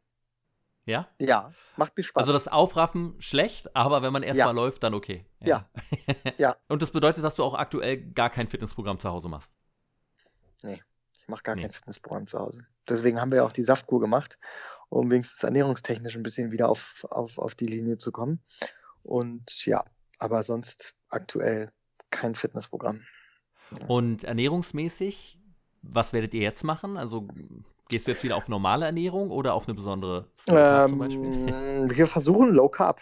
Ja? Ja, macht mir Spaß. Also das Aufraffen schlecht, aber wenn man erstmal ja. läuft, dann okay. Ja. ja. Und das bedeutet, dass du auch aktuell gar kein Fitnessprogramm zu Hause machst? Nee, ich mache gar nee. kein Fitnessprogramm zu Hause. Deswegen haben wir ja auch die Saftkur gemacht, um wenigstens ernährungstechnisch ein bisschen wieder auf, auf, auf die Linie zu kommen. Und ja, aber sonst aktuell kein Fitnessprogramm. Und ernährungsmäßig, was werdet ihr jetzt machen? Also Gehst du jetzt wieder auf normale Ernährung oder auf eine besondere ähm, zum Beispiel? Wir versuchen Low Carb.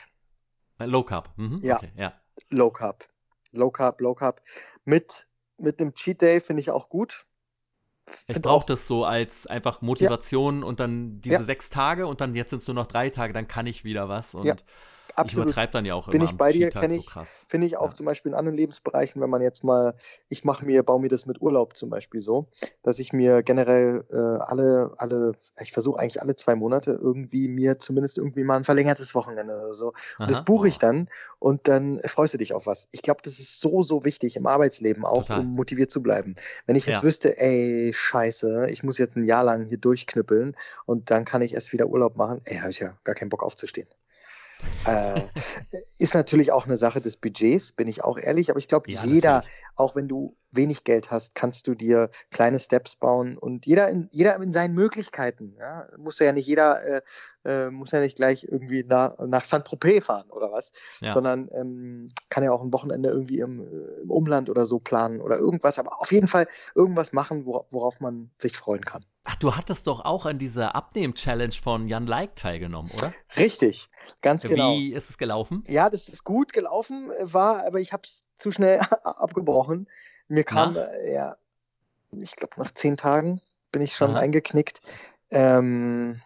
Äh, Low Carb, mhm. ja. Okay, ja. Low Carb. Low Carb, Low Carb. Mit, mit einem Cheat Day finde ich auch gut. Find ich brauche das so als einfach Motivation ja. und dann diese ja. sechs Tage und dann jetzt sind es nur noch drei Tage, dann kann ich wieder was. Und ja. Absolut. Ich übertreibe dann ja auch Bin ich bei dir, kenne ich, so finde ich auch ja. zum Beispiel in anderen Lebensbereichen, wenn man jetzt mal, ich mache mir, baue mir das mit Urlaub zum Beispiel so, dass ich mir generell äh, alle, alle, ich versuche eigentlich alle zwei Monate irgendwie mir zumindest irgendwie mal ein verlängertes Wochenende oder so. Und das buche ich dann und dann freust du dich auf was. Ich glaube, das ist so, so wichtig im Arbeitsleben auch, Total. um motiviert zu bleiben. Wenn ich jetzt ja. wüsste, ey, scheiße, ich muss jetzt ein Jahr lang hier durchknüppeln und dann kann ich erst wieder Urlaub machen, ey, habe ich ja gar keinen Bock aufzustehen. Äh, ist natürlich auch eine Sache des Budgets, bin ich auch ehrlich, aber ich glaube, Ja, jeder, natürlich. auch wenn du wenig Geld hast, kannst du dir kleine Steps bauen und jeder in, jeder in seinen Möglichkeiten. Ja? Muss ja nicht jeder, äh, äh, muss ja nicht gleich irgendwie nach, nach Saint-Tropez fahren oder was, Ja. sondern ähm, kann ja auch ein Wochenende irgendwie im, äh, im Umland oder so planen oder irgendwas, aber auf jeden Fall irgendwas machen, wora- worauf man sich freuen kann. Ach, du hattest doch auch an dieser Abnehm-Challenge von Jan Like teilgenommen, oder? Richtig, ganz genau. Wie ist es gelaufen? Ja, das ist gut gelaufen, war, aber ich habe es zu schnell abgebrochen. Mir kam, äh, ja, ich glaube, nach zehn Tagen bin ich schon Aha. eingeknickt. Ähm,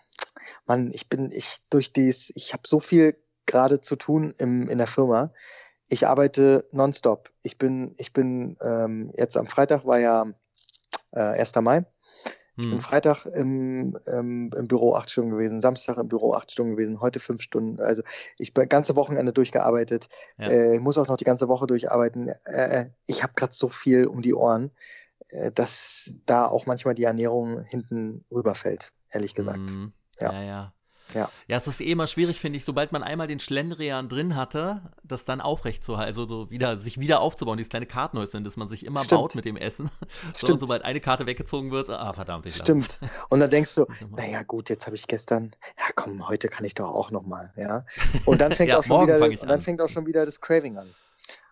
Mann, ich bin, ich durch dies, ich habe so viel gerade zu tun im, in der Firma. Ich arbeite nonstop. Ich bin, ich bin, ähm, jetzt am Freitag war ja äh, 1. Mai. Ich bin Hm. Freitag im, im, im Büro acht Stunden gewesen, Samstag im Büro acht Stunden gewesen, heute fünf Stunden. Also ich bin ganze Wochenende durchgearbeitet, Ja. äh, muss auch noch die ganze Woche durcharbeiten. Äh, ich habe gerade so viel um die Ohren, äh, dass da auch manchmal die Ernährung hinten rüberfällt, ehrlich gesagt. Mhm. Ja. Ja, ja. Ja. Ja, es ist eh immer schwierig, finde ich, sobald man einmal den Schlendrian drin hatte, das dann aufrechtzuerhalten, also so wieder, sich wieder aufzubauen, dieses kleine Kartenhäuschen, das man sich immer Stimmt. baut mit dem Essen. So, und sobald eine Karte weggezogen wird, ah, verdammt, ich lass Stimmt. es. Und dann denkst du, naja gut, jetzt habe ich gestern, ja komm, heute kann ich doch auch nochmal, ja. Und dann fängt Ja, auch schon wieder, und dann an. fängt auch schon wieder das Craving an.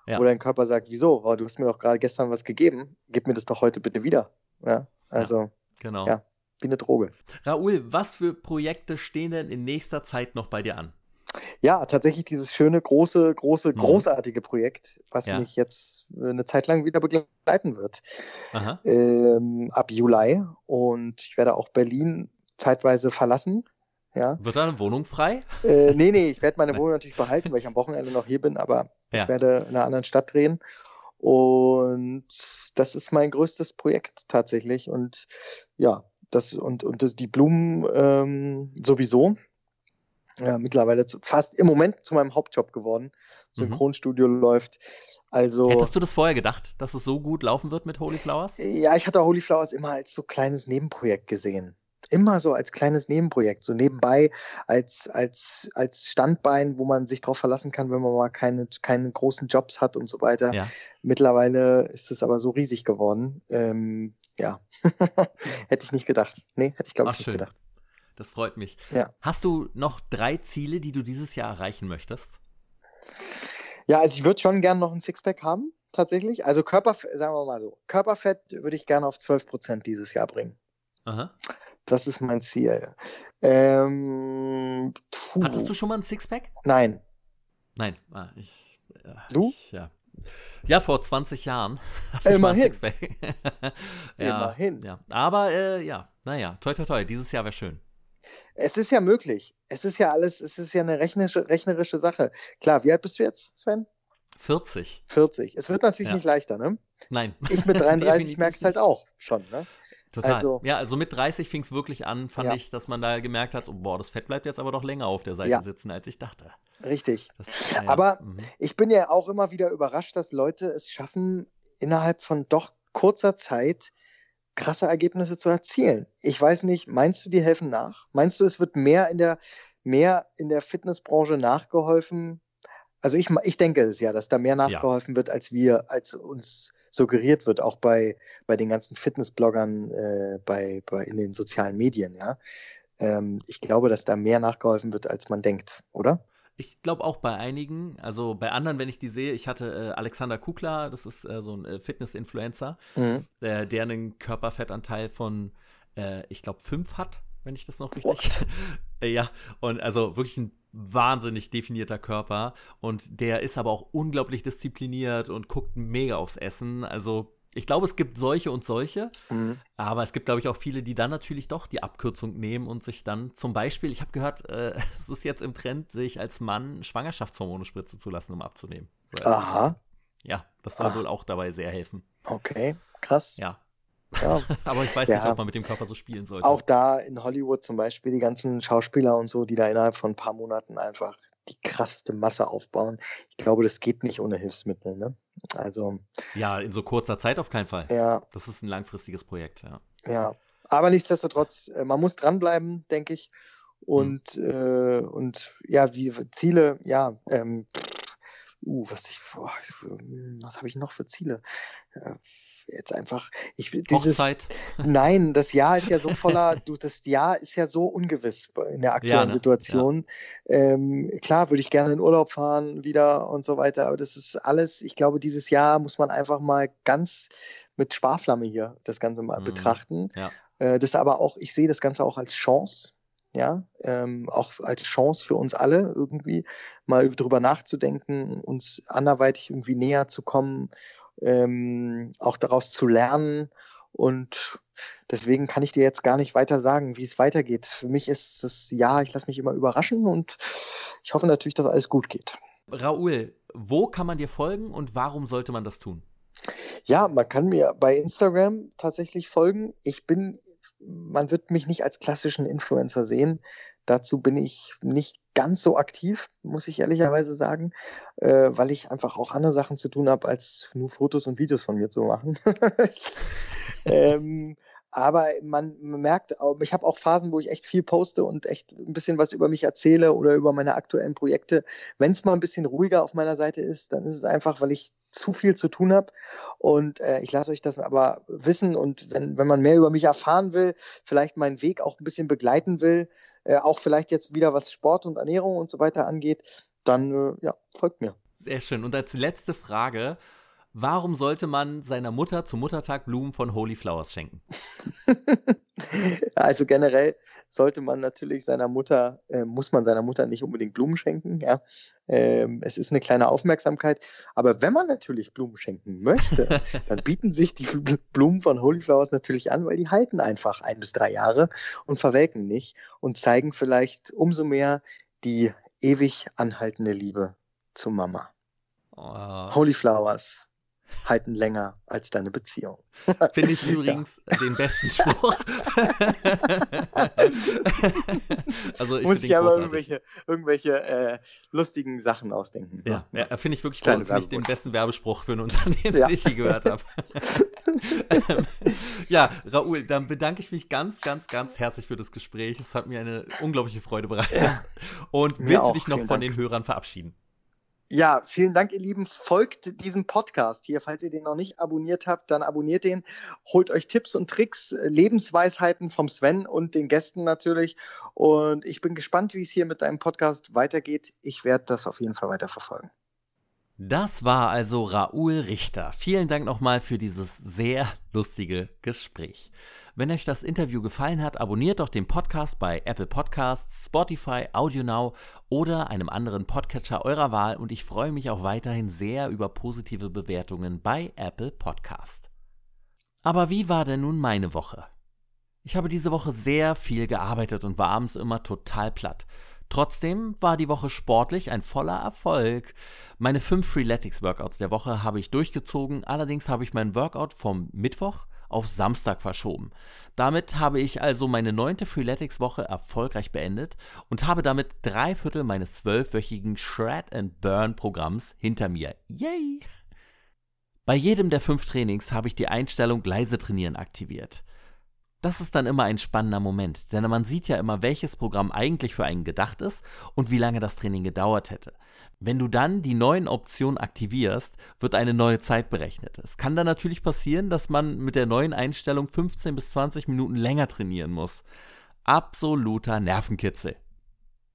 Ja. Wo dein Körper sagt, wieso? Oh, du hast mir doch gerade gestern was gegeben, gib mir das doch heute bitte wieder. Ja, also Genau. Ja. Wie eine Droge. Raoul, was für Projekte stehen denn in nächster Zeit noch bei dir an? Ja, tatsächlich dieses schöne, große, große, Mhm. großartige Projekt, was Ja. mich jetzt äh, eine Zeit lang wieder begleiten wird. Ähm, ab Juli. Und ich werde auch Berlin zeitweise verlassen. Ja. Wird da eine Wohnung frei? Äh, nee, nee, ich werde meine. Wohnung natürlich behalten, weil ich am Wochenende noch hier bin, aber Ja. ich werde in einer anderen Stadt drehen. Und das ist mein größtes Projekt tatsächlich. Und ja, das und, und das, die Blumen ähm, sowieso. Ja, mittlerweile zu, fast im Moment zu meinem Hauptjob geworden. Synchronstudio läuft. Also. Mhm. Hättest du das vorher gedacht, dass es so gut laufen wird mit Holy Flowers? Ja, ich hatte Holy Flowers immer als so kleines Nebenprojekt gesehen. Immer so als kleines Nebenprojekt, so nebenbei als, als, als Standbein, wo man sich darauf verlassen kann, wenn man mal keine, keine großen Jobs hat und so weiter. Ja. Mittlerweile ist es aber so riesig geworden. Ähm, ja, hätte ich nicht gedacht. Nee, hätte ich glaube ich nicht schön. gedacht. Das freut mich. Ja. Hast du noch drei Ziele, die du dieses Jahr erreichen möchtest? Ja, also ich würde schon gern noch ein Sixpack haben, tatsächlich. Also Körperfett, sagen wir mal so, Körperfett würde ich gerne auf 12% dieses Jahr bringen. Aha. Das ist mein Ziel. Ähm. Hattest du schon mal ein Sixpack? Nein. Nein. Ah, ich, äh, Du? Ich, ja. ja, vor 20 Jahren. Immerhin. Sixpack. ja, Immerhin. Ja. Aber äh, ja, naja, toi toi toi, dieses Jahr wäre schön. Es ist ja möglich. Es ist ja alles, es ist ja eine rechnerische, rechnerische Sache. Klar, wie alt bist du jetzt, Sven? 40. 40. Es wird natürlich Ja. nicht leichter, ne? Nein. Ich mit 33 Definitiv merke es halt auch schon, ne? Total. Also- ja, also mit 30 fing es wirklich an, fand Ja. ich, dass man da gemerkt hat, oh, boah, das Fett bleibt jetzt aber doch länger auf der Seite Ja. sitzen, als ich dachte. Richtig. Das, naja, Aber mhm. Ich bin ja auch immer wieder überrascht, dass Leute es schaffen, innerhalb von doch kurzer Zeit krasse Ergebnisse zu erzielen. Ich weiß nicht, meinst du, die helfen nach? Meinst du, es wird mehr in der, mehr in der Fitnessbranche nachgeholfen? Also ich, ich denke es ja, dass da mehr nachgeholfen wird, als wir, als uns suggeriert wird, auch bei, bei den ganzen Fitnessbloggern, äh, bei, bei in den sozialen Medien, ja. Ähm, ich glaube, dass da mehr nachgeholfen wird, als man denkt, oder? Ich glaube auch bei einigen, also bei anderen, wenn ich die sehe, ich hatte äh, Alexander Kukla, das ist äh, so ein äh, Fitness-Influencer, Mhm. der einen Körperfettanteil von, äh, ich glaube, 5 hat, wenn ich das noch richtig. Äh, ja, und also wirklich ein wahnsinnig definierter Körper. Und der ist aber auch unglaublich diszipliniert und guckt mega aufs Essen. Also ich glaube, es gibt solche und solche. Mhm. Aber es gibt, glaube ich, auch viele, die dann natürlich doch die Abkürzung nehmen und sich dann zum Beispiel, ich habe gehört, äh, es ist jetzt im Trend, sich als Mann Schwangerschaftshormone spritzen zu lassen, um abzunehmen. So als, Aha, Ja, das soll Ah. wohl auch dabei sehr helfen. okay, krass. Ja. Ja, Aber ich weiß Ja. nicht, ob man mit dem Körper so spielen sollte. auch da in Hollywood zum Beispiel die ganzen Schauspieler und so, die da innerhalb von ein paar Monaten einfach die krasseste Masse aufbauen. Ich glaube, das geht nicht ohne Hilfsmittel. Ne? Also, Ja, in so kurzer Zeit auf keinen Fall. ja, Das ist ein langfristiges Projekt, ja. ja. Aber nichtsdestotrotz, äh, man muss dranbleiben, denke ich. Und, mhm. äh, und ja, wie Ziele, ja, ähm, uh, was ich, boah, was habe ich noch für Ziele? Äh, jetzt einfach, ich dieses, Hochzeit. Nein, das Jahr ist ja so voller, du, das Jahr ist ja so ungewiss in der aktuellen ja, ne? Situation. Ja. Ähm, klar würde ich gerne in Urlaub fahren wieder und so weiter, aber das ist alles, ich glaube, dieses Jahr muss man einfach mal ganz mit Sparflamme hier das Ganze mal mhm. betrachten. Ja. Äh, das aber auch, ich sehe das Ganze auch als Chance ja, ähm, auch als Chance für uns alle irgendwie mal drüber nachzudenken, uns anderweitig irgendwie näher zu kommen, ähm, auch daraus zu lernen. Und deswegen kann ich dir jetzt gar nicht weiter sagen, wie es weitergeht. Für mich ist es ja, ich lasse mich immer überraschen und ich hoffe natürlich, dass alles gut geht. Raoul, wo kann man dir folgen und warum sollte man das tun? Ja, man kann mir bei Instagram tatsächlich folgen. Ich bin, man wird mich nicht als klassischen Influencer sehen. Dazu bin ich nicht ganz so aktiv, muss ich ehrlicherweise sagen, äh, weil ich einfach auch andere Sachen zu tun habe, als nur Fotos und Videos von mir zu machen. ähm, aber man merkt, ich habe auch Phasen, wo ich echt viel poste und echt ein bisschen was über mich erzähle oder über meine aktuellen Projekte. Wenn es mal ein bisschen ruhiger auf meiner Seite ist, dann ist es einfach, weil ich zu viel zu tun habe. Und äh, ich lasse euch das aber wissen. Und wenn, wenn man mehr über mich erfahren will, vielleicht meinen Weg auch ein bisschen begleiten will, äh, auch vielleicht jetzt wieder was Sport und Ernährung und so weiter angeht, dann äh, ja, folgt mir. Sehr schön. Und als letzte Frage, warum sollte man seiner Mutter zum Muttertag Blumen von Holy Flowers schenken? also generell sollte man natürlich seiner Mutter, äh, muss man seiner Mutter nicht unbedingt Blumen schenken. Ja? Ähm, es ist eine kleine Aufmerksamkeit. Aber wenn man natürlich Blumen schenken möchte, dann bieten sich die Blumen von Holy Flowers natürlich an, weil die halten einfach ein bis drei Jahre und verwelken nicht und zeigen vielleicht umso mehr die ewig anhaltende Liebe zu Mama. Oh. Holy Flowers halten länger als deine Beziehung. Finde ich übrigens ja. den besten Spruch. also ich Muss ich aber irgendwelche, irgendwelche äh, lustigen Sachen ausdenken. Ja, ja. ja finde ich wirklich Kleine Finde ich den besten Werbespruch für ein Unternehmen, den ich je gehört habe. ja, Raoul, dann bedanke ich mich ganz, ganz, ganz herzlich für das Gespräch. Es hat mir eine unglaubliche Freude bereitet. Und willst du dich noch von Dank. den Hörern verabschieden? Ja, vielen Dank, ihr Lieben. Folgt diesem Podcast hier. Falls ihr den noch nicht abonniert habt, dann abonniert den. Holt euch Tipps und Tricks, Lebensweisheiten vom Sven und den Gästen natürlich. Und ich bin gespannt, wie es hier mit deinem Podcast weitergeht. Ich werde das auf jeden Fall weiter verfolgen. Das war also Raoul Richter. Vielen Dank nochmal für dieses sehr lustige Gespräch. Wenn euch das Interview gefallen hat, abonniert doch den Podcast bei Apple Podcasts, Spotify, AudioNow oder einem anderen Podcatcher eurer Wahl und ich freue mich auch weiterhin sehr über positive Bewertungen bei Apple Podcast. Aber wie war denn nun meine Woche? Ich habe diese Woche sehr viel gearbeitet und war abends immer total platt. Trotzdem war die Woche sportlich ein voller Erfolg. Meine fünf Freeletics-Workouts der Woche habe ich durchgezogen, allerdings habe ich mein Workout vom Mittwoch auf Samstag verschoben. Damit habe ich also meine neunte Freeletics-Woche erfolgreich beendet und habe damit drei Viertel meines zwölfwöchigen Shred and Burn-Programms hinter mir. Yay! Bei jedem der fünf Trainings habe ich die Einstellung leise trainieren aktiviert. Das ist dann immer ein spannender Moment, denn man sieht ja immer, welches Programm eigentlich für einen gedacht ist und wie lange das Training gedauert hätte. Wenn du dann die neuen Optionen aktivierst, wird eine neue Zeit berechnet. Es kann dann natürlich passieren, dass man mit der neuen Einstellung 15 bis 20 Minuten länger trainieren muss. Absoluter Nervenkitzel.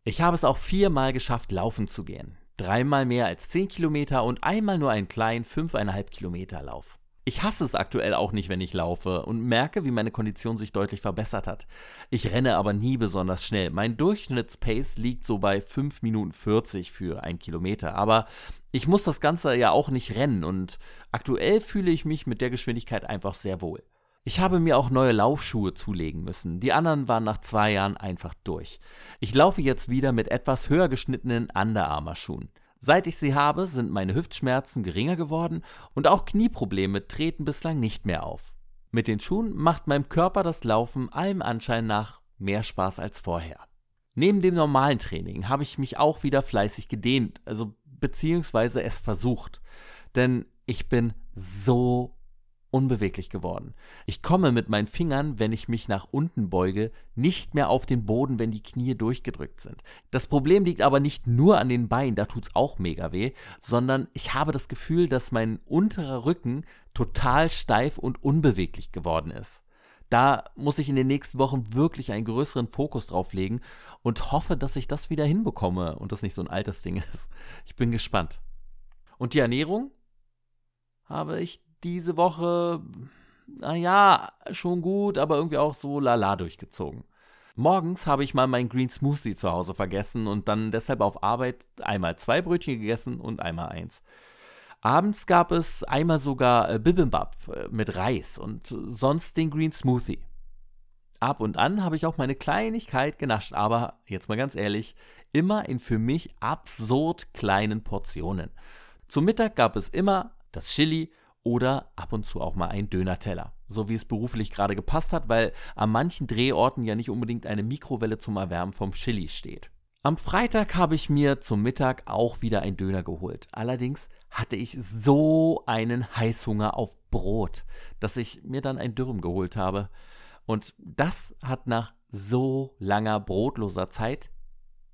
Ich habe es auch viermal geschafft, laufen zu gehen. Dreimal mehr als 10 Kilometer und einmal nur einen kleinen 5,5 Kilometer Lauf. Ich hasse es aktuell auch nicht, wenn ich laufe und merke, wie meine Kondition sich deutlich verbessert hat. Ich renne aber nie besonders schnell. Mein Durchschnittspace liegt so bei 5 Minuten 40 für ein Kilometer. Aber ich muss das Ganze ja auch nicht rennen und aktuell fühle ich mich mit der Geschwindigkeit einfach sehr wohl. Ich habe mir auch neue Laufschuhe zulegen müssen. Die anderen waren nach zwei Jahren einfach durch. Ich laufe jetzt wieder mit etwas höher geschnittenen Under Armour Schuhen. Seit ich sie habe, sind meine Hüftschmerzen geringer geworden und auch Knieprobleme treten bislang nicht mehr auf. Mit den Schuhen macht meinem Körper das Laufen allem Anschein nach mehr Spaß als vorher. Neben dem normalen Training habe ich mich auch wieder fleißig gedehnt, also beziehungsweise es versucht. Denn ich bin so unbeweglich geworden. Ich komme mit meinen Fingern, wenn ich mich nach unten beuge, nicht mehr auf den Boden, wenn die Knie durchgedrückt sind. Das Problem liegt aber nicht nur an den Beinen, da tut's auch mega weh, sondern ich habe das Gefühl, dass mein unterer Rücken total steif und unbeweglich geworden ist. Da muss ich in den nächsten Wochen wirklich einen größeren Fokus drauf legen und hoffe, dass ich das wieder hinbekomme und das nicht so ein altes Ding ist. Ich bin gespannt. Und die Ernährung habe ich diese Woche, naja, schon gut, aber irgendwie auch so lala durchgezogen. Morgens habe ich mal meinen Green Smoothie zu Hause vergessen und dann deshalb auf Arbeit einmal zwei Brötchen gegessen und einmal eins. Abends gab es einmal sogar äh, Bibimbap äh, mit Reis und sonst den Green Smoothie. Ab und an habe ich auch meine Kleinigkeit genascht, aber jetzt mal ganz ehrlich, immer in für mich absurd kleinen Portionen. Zum Mittag gab es immer das Chili oder ab und zu auch mal ein Dönerteller. So wie es beruflich gerade gepasst hat, weil an manchen Drehorten ja nicht unbedingt eine Mikrowelle zum Erwärmen vom Chili steht. Am Freitag habe ich mir zum Mittag auch wieder ein Döner geholt. Allerdings hatte ich so einen Heißhunger auf Brot, dass ich mir dann ein Dürüm geholt habe. Und das hat nach so langer brotloser Zeit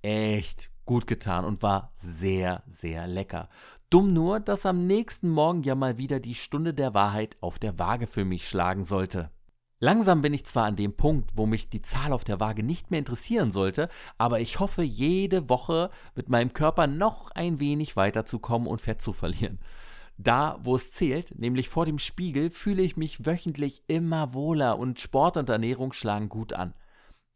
echt gut getan und war sehr, sehr lecker. Dumm nur, dass am nächsten Morgen ja mal wieder die Stunde der Wahrheit auf der Waage für mich schlagen sollte. Langsam bin ich zwar an dem Punkt, wo mich die Zahl auf der Waage nicht mehr interessieren sollte, aber ich hoffe jede Woche mit meinem Körper noch ein wenig weiterzukommen und Fett zu verlieren. Da, wo es zählt, nämlich vor dem Spiegel, fühle ich mich wöchentlich immer wohler und Sport und Ernährung schlagen gut an.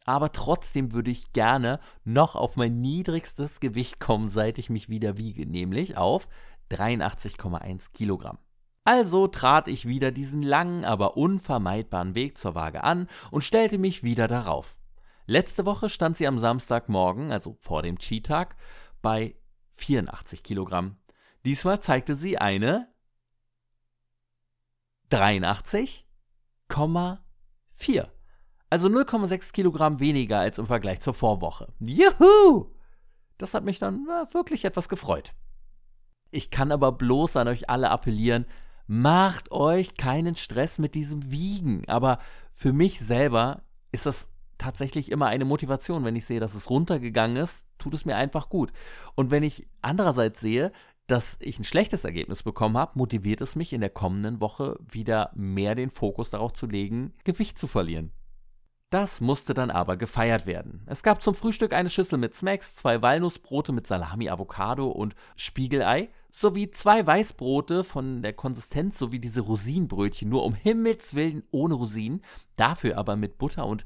Aber trotzdem würde ich gerne noch auf mein niedrigstes Gewicht kommen, seit ich mich wieder wiege, nämlich auf 83,1 Kilogramm. Also trat ich wieder diesen langen, aber unvermeidbaren Weg zur Waage an und stellte mich wieder darauf. Letzte Woche stand sie am Samstagmorgen, also vor dem Cheat-Tag, bei 84 Kilogramm. Diesmal zeigte sie eine 83,4. Also 0,6 Kilogramm weniger als im Vergleich zur Vorwoche. Juhu! Das hat mich dann na, wirklich etwas gefreut. Ich kann aber bloß an euch alle appellieren, macht euch keinen Stress mit diesem Wiegen. Aber für mich selber ist das tatsächlich immer eine Motivation. Wenn ich sehe, dass es runtergegangen ist, tut es mir einfach gut. Und wenn ich andererseits sehe, dass ich ein schlechtes Ergebnis bekommen habe, motiviert es mich in der kommenden Woche wieder mehr den Fokus darauf zu legen, Gewicht zu verlieren. Das musste dann aber gefeiert werden. Es gab zum Frühstück eine Schüssel mit Smacks, zwei Walnussbrote mit Salami, Avocado und Spiegelei sowie zwei Weißbrote von der Konsistenz sowie diese Rosinenbrötchen, nur um Himmels Willen ohne Rosinen, dafür aber mit Butter und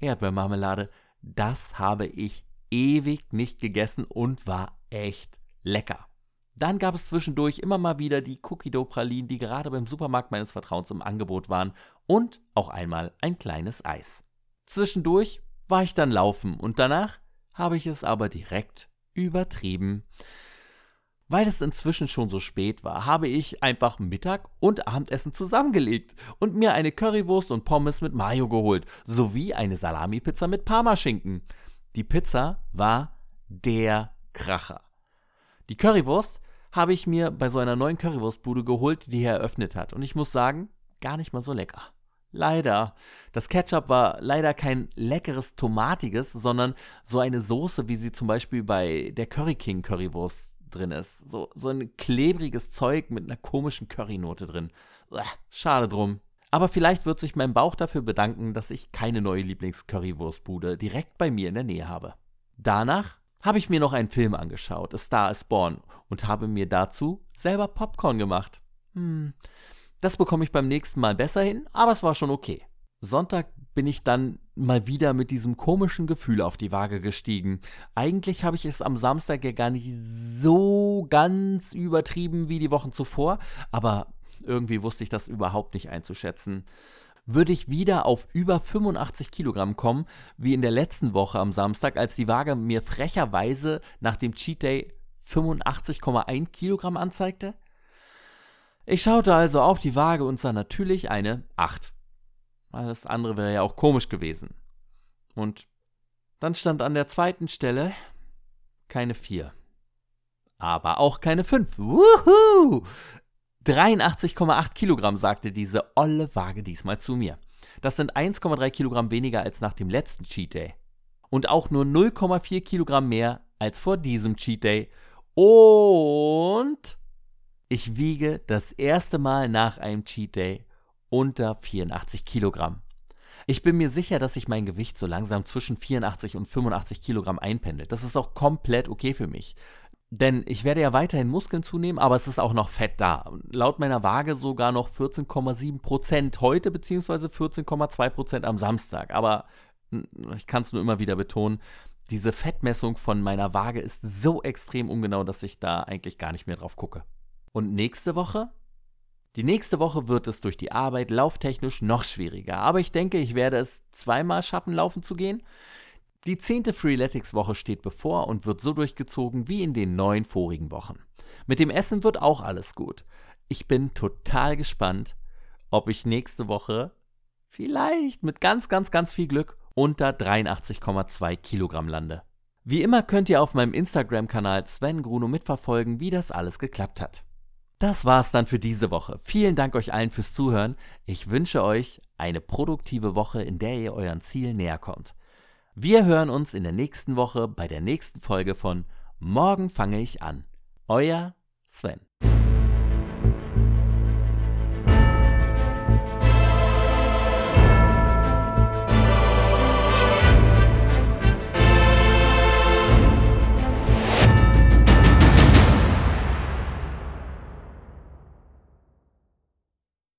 Erdbeermarmelade. Das habe ich ewig nicht gegessen und war echt lecker. Dann gab es zwischendurch immer mal wieder die Cookie Dough Pralinen, die gerade beim Supermarkt meines Vertrauens im Angebot waren und auch einmal ein kleines Eis. Zwischendurch war ich dann laufen und danach habe ich es aber direkt übertrieben. Weil es inzwischen schon so spät war, habe ich einfach Mittag und Abendessen zusammengelegt und mir eine Currywurst und Pommes mit Mayo geholt, sowie eine Salami-Pizza mit Parmaschinken. Die Pizza war der Kracher. Die Currywurst habe ich mir bei so einer neuen Currywurstbude geholt, die hier eröffnet hat. Und ich muss sagen, gar nicht mal so lecker. Leider. Das Ketchup war leider kein leckeres tomatiges, sondern so eine Soße, wie sie zum Beispiel bei der Curry King Currywurst drin ist. So, so ein klebriges Zeug mit einer komischen Currynote drin. Uah, schade drum. Aber vielleicht wird sich mein Bauch dafür bedanken, dass ich keine neue Lieblings-Currywurstbude direkt bei mir in der Nähe habe. Danach habe ich mir noch einen Film angeschaut, A Star is Born, und habe mir dazu selber Popcorn gemacht. Hm, das bekomme ich beim nächsten Mal besser hin, aber es war schon okay. Sonntag bin ich dann mal wieder mit diesem komischen Gefühl auf die Waage gestiegen. Eigentlich habe ich es am Samstag ja gar nicht so ganz übertrieben wie die Wochen zuvor, aber irgendwie wusste ich das überhaupt nicht einzuschätzen. Würde ich wieder auf über 85 Kilogramm kommen, wie in der letzten Woche am Samstag, als die Waage mir frecherweise nach dem Cheat Day 85,1 Kilogramm anzeigte? Ich schaute also auf die Waage und sah natürlich eine 8. Alles andere wäre ja auch komisch gewesen. Und dann stand an der zweiten Stelle keine 4. Aber auch keine 5. Wuhu! 83,8 Kilogramm, sagte diese olle Waage diesmal zu mir. Das sind 1,3 Kilogramm weniger als nach dem letzten Cheat Day. Und auch nur 0,4 Kilogramm mehr als vor diesem Cheat Day. Und ich wiege das erste Mal nach einem Cheat Day unter 84 Kilogramm. Ich bin mir sicher, dass sich mein Gewicht so langsam zwischen 84 und 85 Kilogramm einpendelt. Das ist auch komplett okay für mich. Denn ich werde ja weiterhin Muskeln zunehmen, aber es ist auch noch Fett da. Laut meiner Waage sogar noch 14,7 Prozent heute, beziehungsweise 14,2 Prozent am Samstag. Aber hm, ich kann es nur immer wieder betonen, diese Fettmessung von meiner Waage ist so extrem ungenau, dass ich da eigentlich gar nicht mehr drauf gucke. Und nächste Woche die nächste Woche wird es durch die Arbeit lauftechnisch noch schwieriger, aber ich denke, ich werde es zweimal schaffen, laufen zu gehen. Die zehnte Freeletics-Woche steht bevor und wird so durchgezogen wie in den neun vorigen Wochen. Mit dem Essen wird auch alles gut. Ich bin total gespannt, ob ich nächste Woche vielleicht mit ganz, ganz, ganz viel Glück unter 83,2 Kilogramm lande. Wie immer könnt ihr auf meinem Instagram-Kanal Sven Gruno mitverfolgen, wie das alles geklappt hat. Das war's dann für diese Woche. Vielen Dank euch allen fürs Zuhören. Ich wünsche euch eine produktive Woche, in der ihr euren Ziel näher kommt. Wir hören uns in der nächsten Woche bei der nächsten Folge von Morgen fange ich an. Euer Sven.